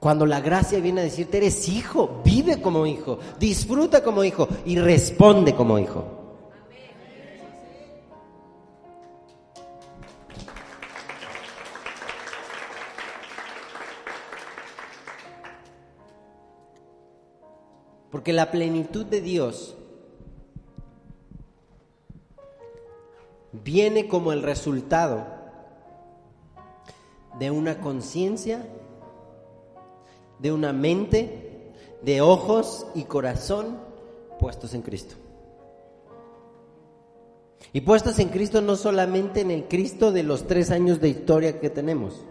A: Cuando la gracia viene a decirte, eres hijo, vive como hijo, disfruta como hijo y responde como hijo. Porque la plenitud de Dios viene como el resultado de una conciencia, de una mente, de ojos y corazón puestos en Cristo. Y puestos en Cristo no solamente en el Cristo de los tres años de historia que tenemos,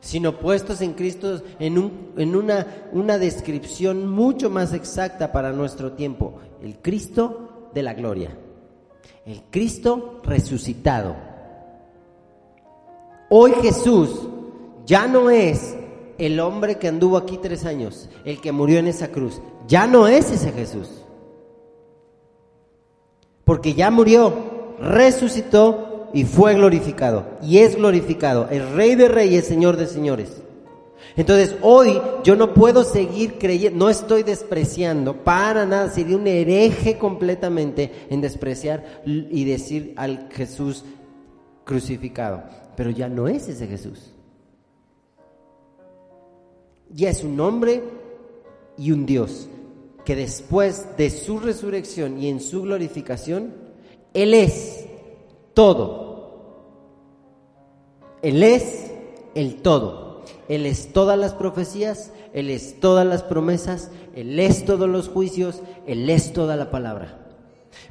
A: sino puestos en Cristo en, un, en una, una descripción mucho más exacta para nuestro tiempo, el Cristo de la gloria, el Cristo resucitado. Hoy Jesús ya no es el hombre que anduvo aquí tres años, el que murió en esa cruz, ya no es ese Jesús, porque ya murió, resucitó y fue glorificado. Y es glorificado, el Rey de Reyes, Señor de Señores. Entonces hoy yo no puedo seguir creyendo, no estoy despreciando para nada, sería un hereje completamente en despreciar y decir al Jesús crucificado. Pero ya no es ese Jesús. Ya es un hombre y un Dios que después de su resurrección y en su glorificación él es todo. Él es el todo. Él es todas las profecías, Él es todas las promesas, Él es todos los juicios, Él es toda la palabra.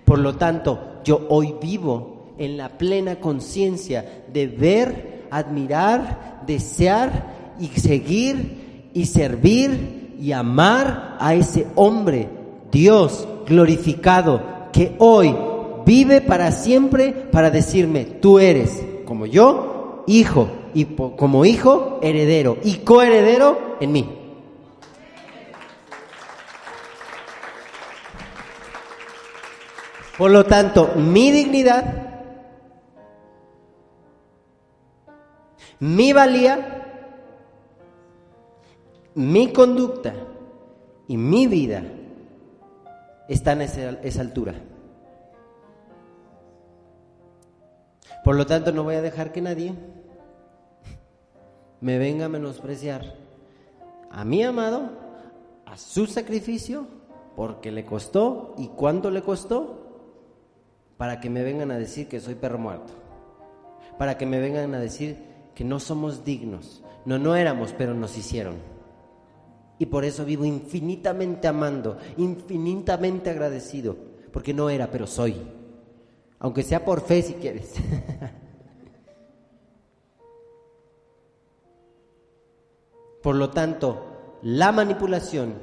A: Por lo tanto, yo hoy vivo en la plena conciencia de ver, admirar, desear y seguir y servir y amar a ese hombre, Dios glorificado, que hoy vive para siempre para decirme, tú eres como yo, hijo, y como hijo, heredero y coheredero en mí. Por lo tanto, mi dignidad, mi valía, mi conducta y mi vida están a esa, altura. Por lo tanto, no voy a dejar que nadie me venga a menospreciar a mi amado, a su sacrificio, porque le costó y cuánto le costó, para que me vengan a decir que soy perro muerto, para que me vengan a decir que no somos dignos. No, no éramos, pero nos hicieron. Y por eso vivo infinitamente amando, infinitamente agradecido, porque no era, pero soy aunque sea por fe si quieres. Por lo tanto, la manipulación,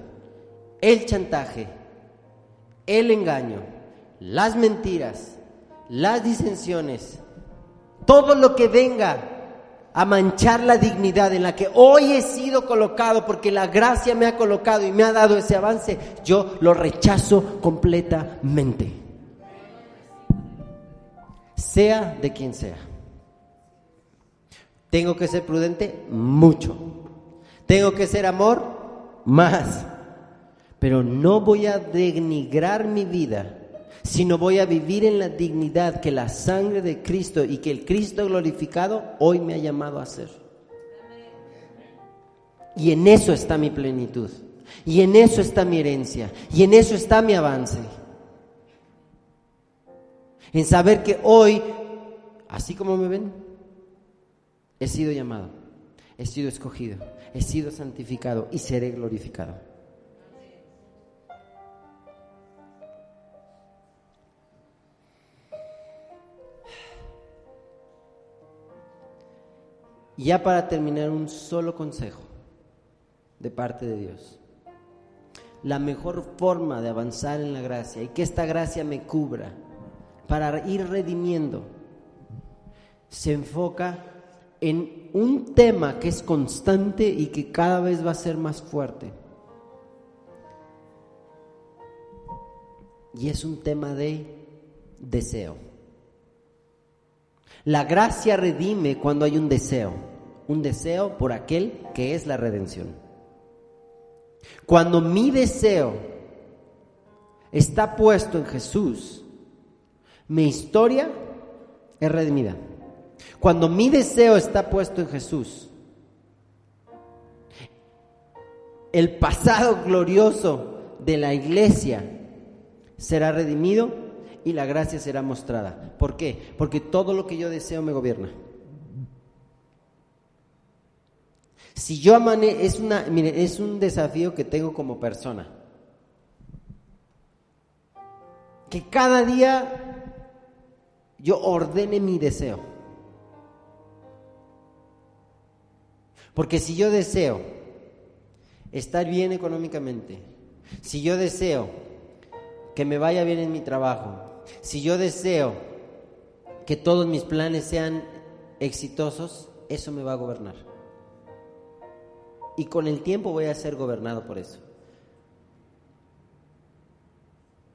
A: el chantaje, el engaño, las mentiras, las disensiones, todo lo que venga a manchar la dignidad en la que hoy he sido colocado porque la gracia me ha colocado y me ha dado ese avance, yo lo rechazo completamente sea de quien sea. Tengo que ser prudente mucho. Tengo que ser amor más. Pero no voy a denigrar mi vida, sino voy a vivir en la dignidad que la sangre de Cristo y que el Cristo glorificado hoy me ha llamado a hacer. Y en eso está mi plenitud. Y en eso está mi herencia. Y en eso está mi avance en saber que hoy, así como me ven, he sido llamado, he sido escogido, he sido santificado y seré glorificado. Ya para terminar, un solo consejo de parte de Dios. La mejor forma de avanzar en la gracia y que esta gracia me cubra para ir redimiendo, se enfoca en un tema que es constante y que cada vez va a ser más fuerte. Y es un tema de deseo. La gracia redime cuando hay un deseo, un deseo por aquel que es la redención. Cuando mi deseo está puesto en Jesús, mi historia es redimida. Cuando mi deseo está puesto en Jesús, el pasado glorioso de la iglesia será redimido y la gracia será mostrada. ¿Por qué? Porque todo lo que yo deseo me gobierna. Si yo amane, es una, mire, es un desafío que tengo como persona. Que cada día yo ordene mi deseo. Porque si yo deseo estar bien económicamente, si yo deseo que me vaya bien en mi trabajo, si yo deseo que todos mis planes sean exitosos, eso me va a gobernar. Y con el tiempo voy a ser gobernado por eso.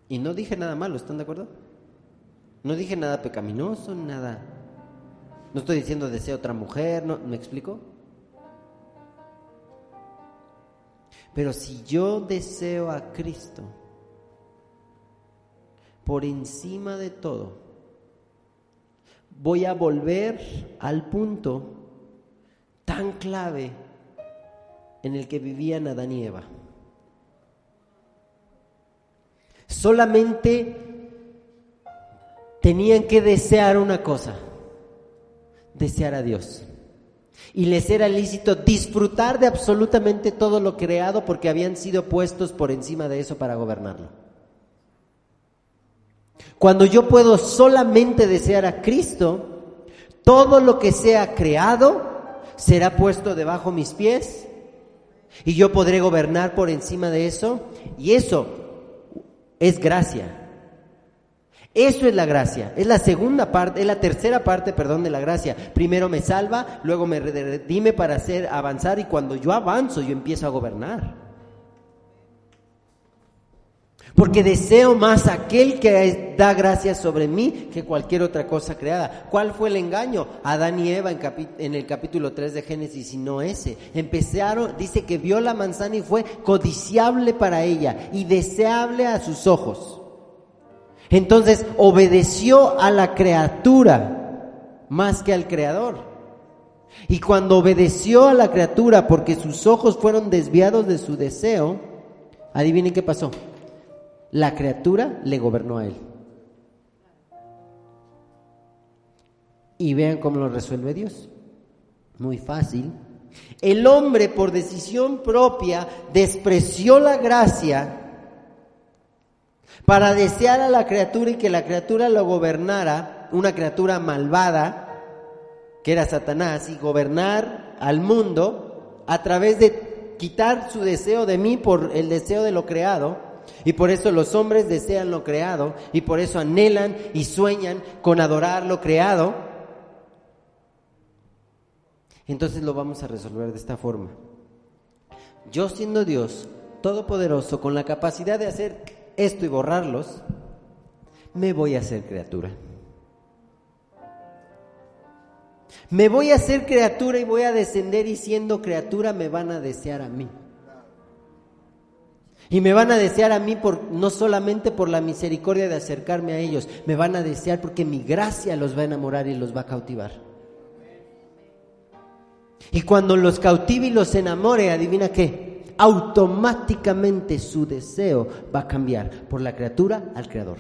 A: Y no dije nada malo, ¿están de acuerdo? No dije nada pecaminoso, nada. No estoy diciendo deseo otra mujer, ¿no? ¿me explico? Pero si yo deseo a Cristo por encima de todo, voy a volver al punto tan clave en el que vivían Adán y Eva. Solamente tenían que desear una cosa, desear a Dios y les era lícito disfrutar de absolutamente todo lo creado porque habían sido puestos por encima de eso para gobernarlo. Cuando yo puedo solamente desear a Cristo, todo lo que sea creado será puesto debajo mis pies y yo podré gobernar por encima de eso y eso es gracia. Eso es la gracia. Es la segunda parte, es la tercera parte, perdón, de la gracia. Primero me salva, luego me redime para hacer avanzar y cuando yo avanzo yo empiezo a gobernar. Porque deseo más aquel que da gracia sobre mí que cualquier otra cosa creada. ¿Cuál fue el engaño? Adán y Eva en, en el capítulo 3 de Génesis y no ese. Empezaron, dice que vio la manzana y fue codiciable para ella y deseable a sus ojos. Entonces obedeció a la criatura más que al creador. Y cuando obedeció a la criatura porque sus ojos fueron desviados de su deseo, adivinen qué pasó. La criatura le gobernó a él. Y vean cómo lo resuelve Dios. Muy fácil. El hombre por decisión propia despreció la gracia para desear a la criatura y que la criatura lo gobernara, una criatura malvada, que era Satanás, y gobernar al mundo a través de quitar su deseo de mí por el deseo de lo creado. Y por eso los hombres desean lo creado y por eso anhelan y sueñan con adorar lo creado. Entonces lo vamos a resolver de esta forma. Yo siendo Dios Todopoderoso, con la capacidad de hacer esto y borrarlos, me voy a hacer criatura. Me voy a hacer criatura y voy a descender y siendo criatura me van a desear a mí. Y me van a desear a mí por, no solamente por la misericordia de acercarme a ellos, me van a desear porque mi gracia los va a enamorar y los va a cautivar. Y cuando los cautive y los enamore, adivina qué, automáticamente su deseo va a cambiar por la criatura al creador.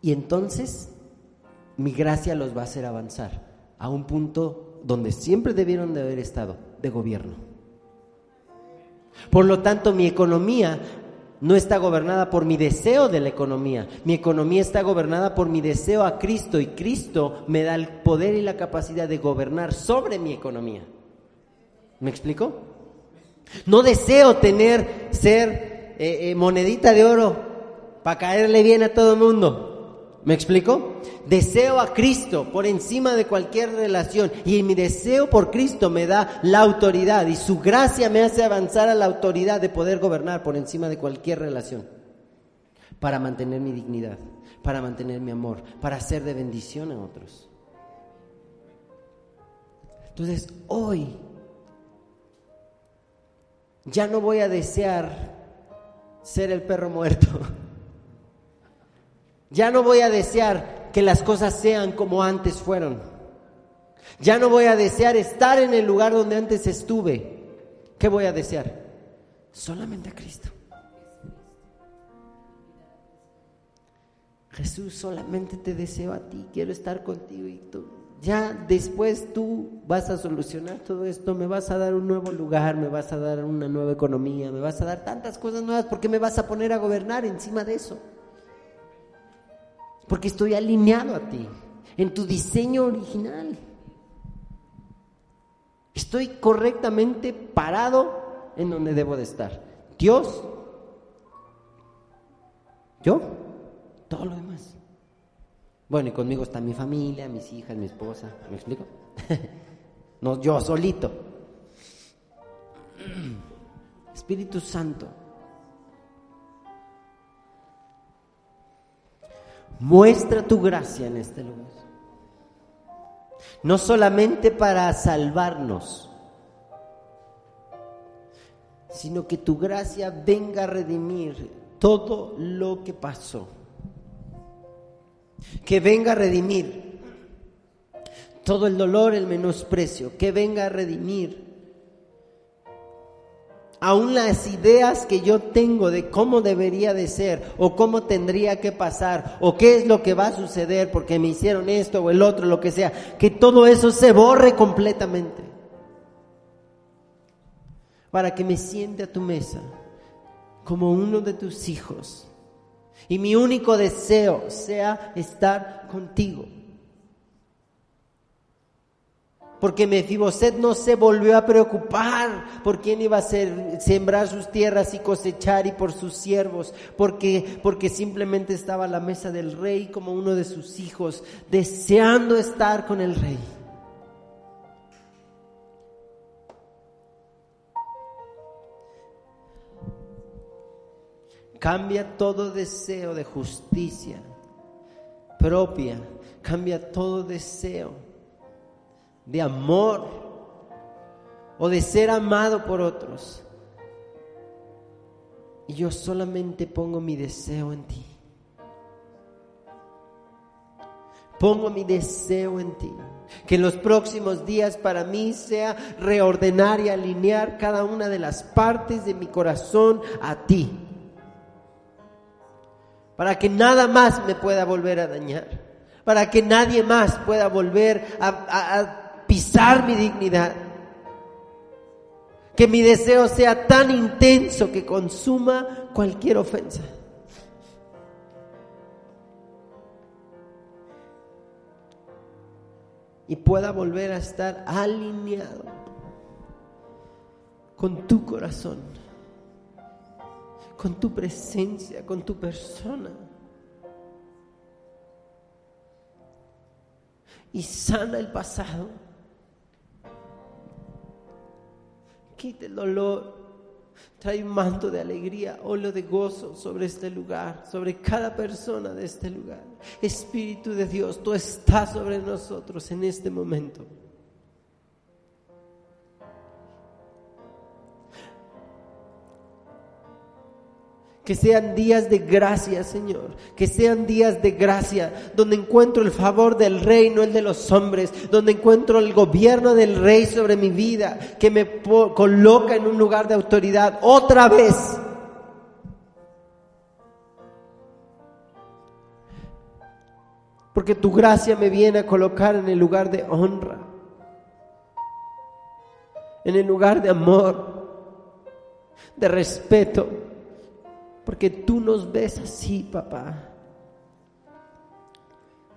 A: Y entonces mi gracia los va a hacer avanzar a un punto donde siempre debieron de haber estado, de gobierno. Por lo tanto, mi economía no está gobernada por mi deseo de la economía. Mi economía está gobernada por mi deseo a Cristo y Cristo me da el poder y la capacidad de gobernar sobre mi economía. ¿Me explico? No deseo tener, ser eh, eh, monedita de oro para caerle bien a todo el mundo. ¿Me explico? Deseo a Cristo por encima de cualquier relación y mi deseo por Cristo me da la autoridad y su gracia me hace avanzar a la autoridad de poder gobernar por encima de cualquier relación para mantener mi dignidad, para mantener mi amor, para ser de bendición a otros. Entonces, hoy ya no voy a desear ser el perro muerto. Ya no voy a desear que las cosas sean como antes fueron. Ya no voy a desear estar en el lugar donde antes estuve. ¿Qué voy a desear? Solamente a Cristo. Jesús, solamente te deseo a ti, quiero estar contigo y tú ya después tú vas a solucionar todo esto, me vas a dar un nuevo lugar, me vas a dar una nueva economía, me vas a dar tantas cosas nuevas porque me vas a poner a gobernar encima de eso. Porque estoy alineado a ti, en tu diseño original. Estoy correctamente parado en donde debo de estar. Dios, yo, todo lo demás. Bueno, y conmigo está mi familia, mis hijas, mi esposa. ¿Me explico? no yo solito. Espíritu Santo. Muestra tu gracia en este lugar. No solamente para salvarnos, sino que tu gracia venga a redimir todo lo que pasó. Que venga a redimir todo el dolor, el menosprecio. Que venga a redimir aún las ideas que yo tengo de cómo debería de ser o cómo tendría que pasar o qué es lo que va a suceder porque me hicieron esto o el otro, lo que sea, que todo eso se borre completamente. Para que me siente a tu mesa como uno de tus hijos. Y mi único deseo sea estar contigo porque Mefiboset no se volvió a preocupar por quién iba a ser, sembrar sus tierras y cosechar y por sus siervos, porque, porque simplemente estaba a la mesa del rey como uno de sus hijos, deseando estar con el rey. Cambia todo deseo de justicia propia, cambia todo deseo de amor o de ser amado por otros. Y yo solamente pongo mi deseo en ti. Pongo mi deseo en ti. Que en los próximos días para mí sea reordenar y alinear cada una de las partes de mi corazón a ti. Para que nada más me pueda volver a dañar. Para que nadie más pueda volver a, pisar mi dignidad. Que mi deseo sea tan intenso que consuma cualquier ofensa. Y pueda volver a estar alineado con tu corazón, con tu presencia, con tu persona. Y sana el pasado quite el dolor, trae un manto de alegría, óleo de gozo sobre este lugar, sobre cada persona de este lugar. Espíritu de Dios, tú estás sobre nosotros en este momento. Que sean días de gracia, Señor. Que sean días de gracia donde encuentro el favor del rey, no el de los hombres. Donde encuentro el gobierno del rey sobre mi vida. Que me coloca en un lugar de autoridad otra vez. Porque tu gracia me viene a colocar en el lugar de honra. En el lugar de amor. De respeto porque tú nos ves así, papá.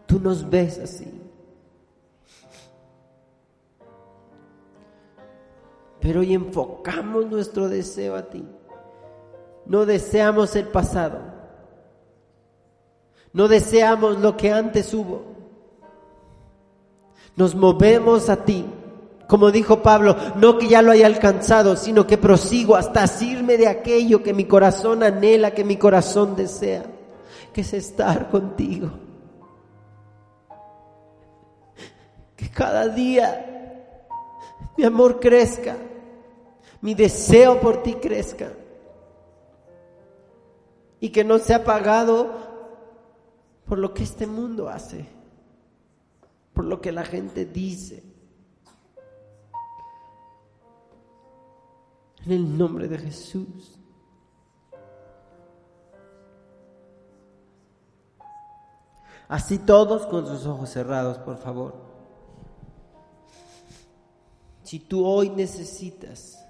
A: Tú nos ves así. Pero hoy enfocamos nuestro deseo a ti. No deseamos el pasado. No deseamos lo que antes hubo. Nos movemos a ti como dijo Pablo, no que ya lo haya alcanzado, sino que prosigo hasta asirme de aquello que mi corazón anhela, que mi corazón desea, que es estar contigo. Que cada día mi amor crezca, mi deseo por ti crezca y que no sea pagado por lo que este mundo hace, por lo que la gente dice En el nombre de Jesús. Así todos con sus ojos cerrados, por favor. Si tú hoy necesitas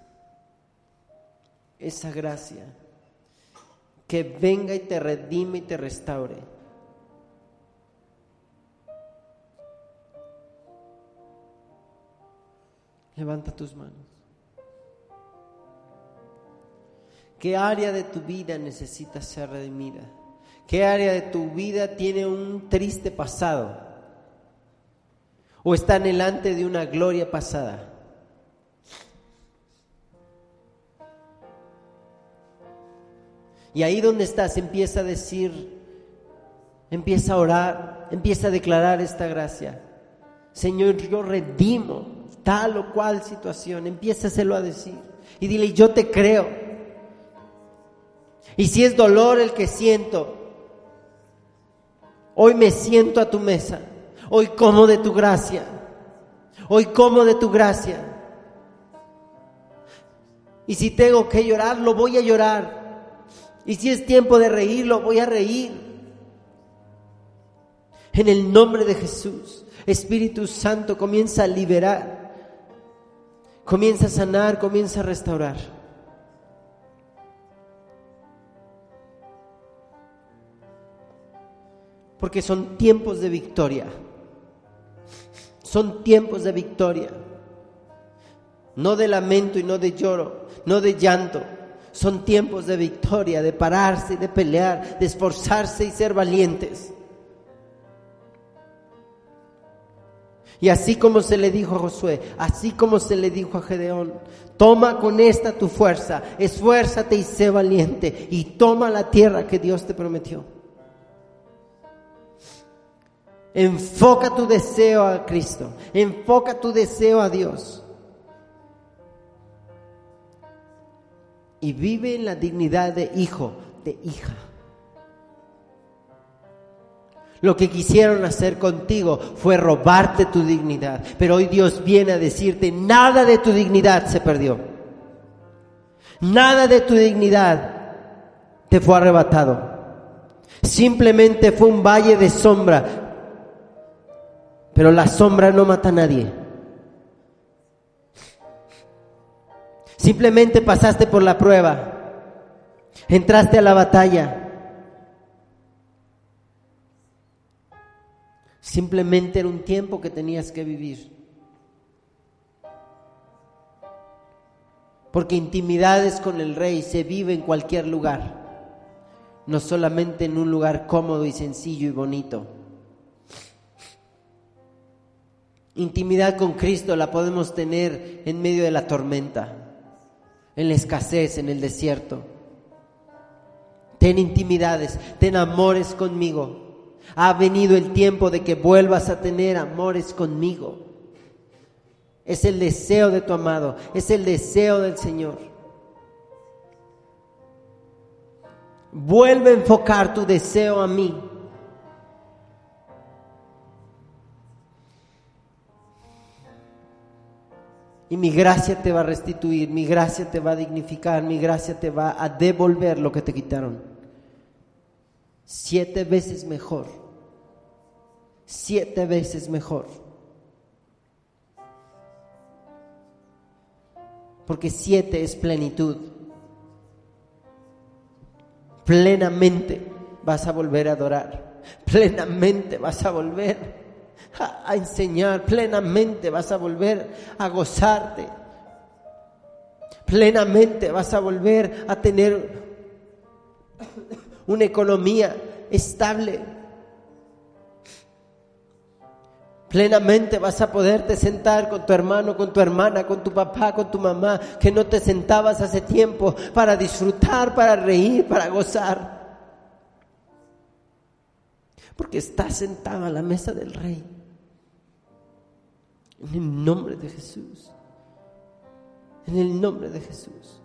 A: esa gracia, que venga y te redime y te restaure. Levanta tus manos. ¿Qué área de tu vida necesita ser redimida? ¿Qué área de tu vida tiene un triste pasado? ¿O está delante de una gloria pasada? Y ahí donde estás empieza a decir, empieza a orar, empieza a declarar esta gracia. Señor, yo redimo tal o cual situación, empiézaselo a decir. Y dile, yo te creo. Y si es dolor el que siento, hoy me siento a tu mesa, hoy como de tu gracia, hoy como de tu gracia. Y si tengo que llorar, lo voy a llorar. Y si es tiempo de reírlo, voy a reír. En el nombre de Jesús, Espíritu Santo comienza a liberar, comienza a sanar, comienza a restaurar. Porque son tiempos de victoria. Son tiempos de victoria. No de lamento y no de lloro, no de llanto, son tiempos de victoria, de pararse, de pelear, de esforzarse y ser valientes. Y así como se le dijo a Josué, así como se le dijo a Gedeón, toma con esta tu fuerza, esfuérzate y sé valiente y toma la tierra que Dios te prometió. Enfoca tu deseo a Cristo, enfoca tu deseo a Dios. y vive en la dignidad de hijo, de hija. Lo que quisieron hacer contigo fue robarte tu dignidad, pero hoy Dios viene a decirte, nada de tu dignidad se perdió. Nada de tu dignidad te fue arrebatado. Simplemente fue un valle de sombra, pero la sombra no mata a nadie. Simplemente pasaste por la prueba. Entraste a la batalla. Simplemente era un tiempo que tenías que vivir. Porque intimidades con el rey se vive en cualquier lugar, no solamente en un lugar cómodo y sencillo y bonito. Intimidad con Cristo la podemos tener en medio de la tormenta en la escasez, en el desierto. Ten intimidades, ten amores conmigo. Ha venido el tiempo de que vuelvas a tener amores conmigo. Es el deseo de tu amado, es el deseo del Señor. Vuelve a enfocar tu deseo a mí. Y mi gracia te va a restituir, mi gracia te va a dignificar, mi gracia te va a devolver lo que te quitaron. Siete veces mejor. Siete veces mejor. Porque siete es plenitud. Plenamente vas a volver a adorar. Plenamente vas a volver a, enseñar plenamente, vas a volver a gozarte. Plenamente vas a volver a tener una economía estable. Plenamente vas a poderte sentar con tu hermano, con tu hermana, con tu papá, con tu mamá, que no te sentabas hace tiempo para disfrutar, para reír, para gozar. Porque estás sentado a la mesa del rey. En el nombre de Jesús. En el nombre de Jesús.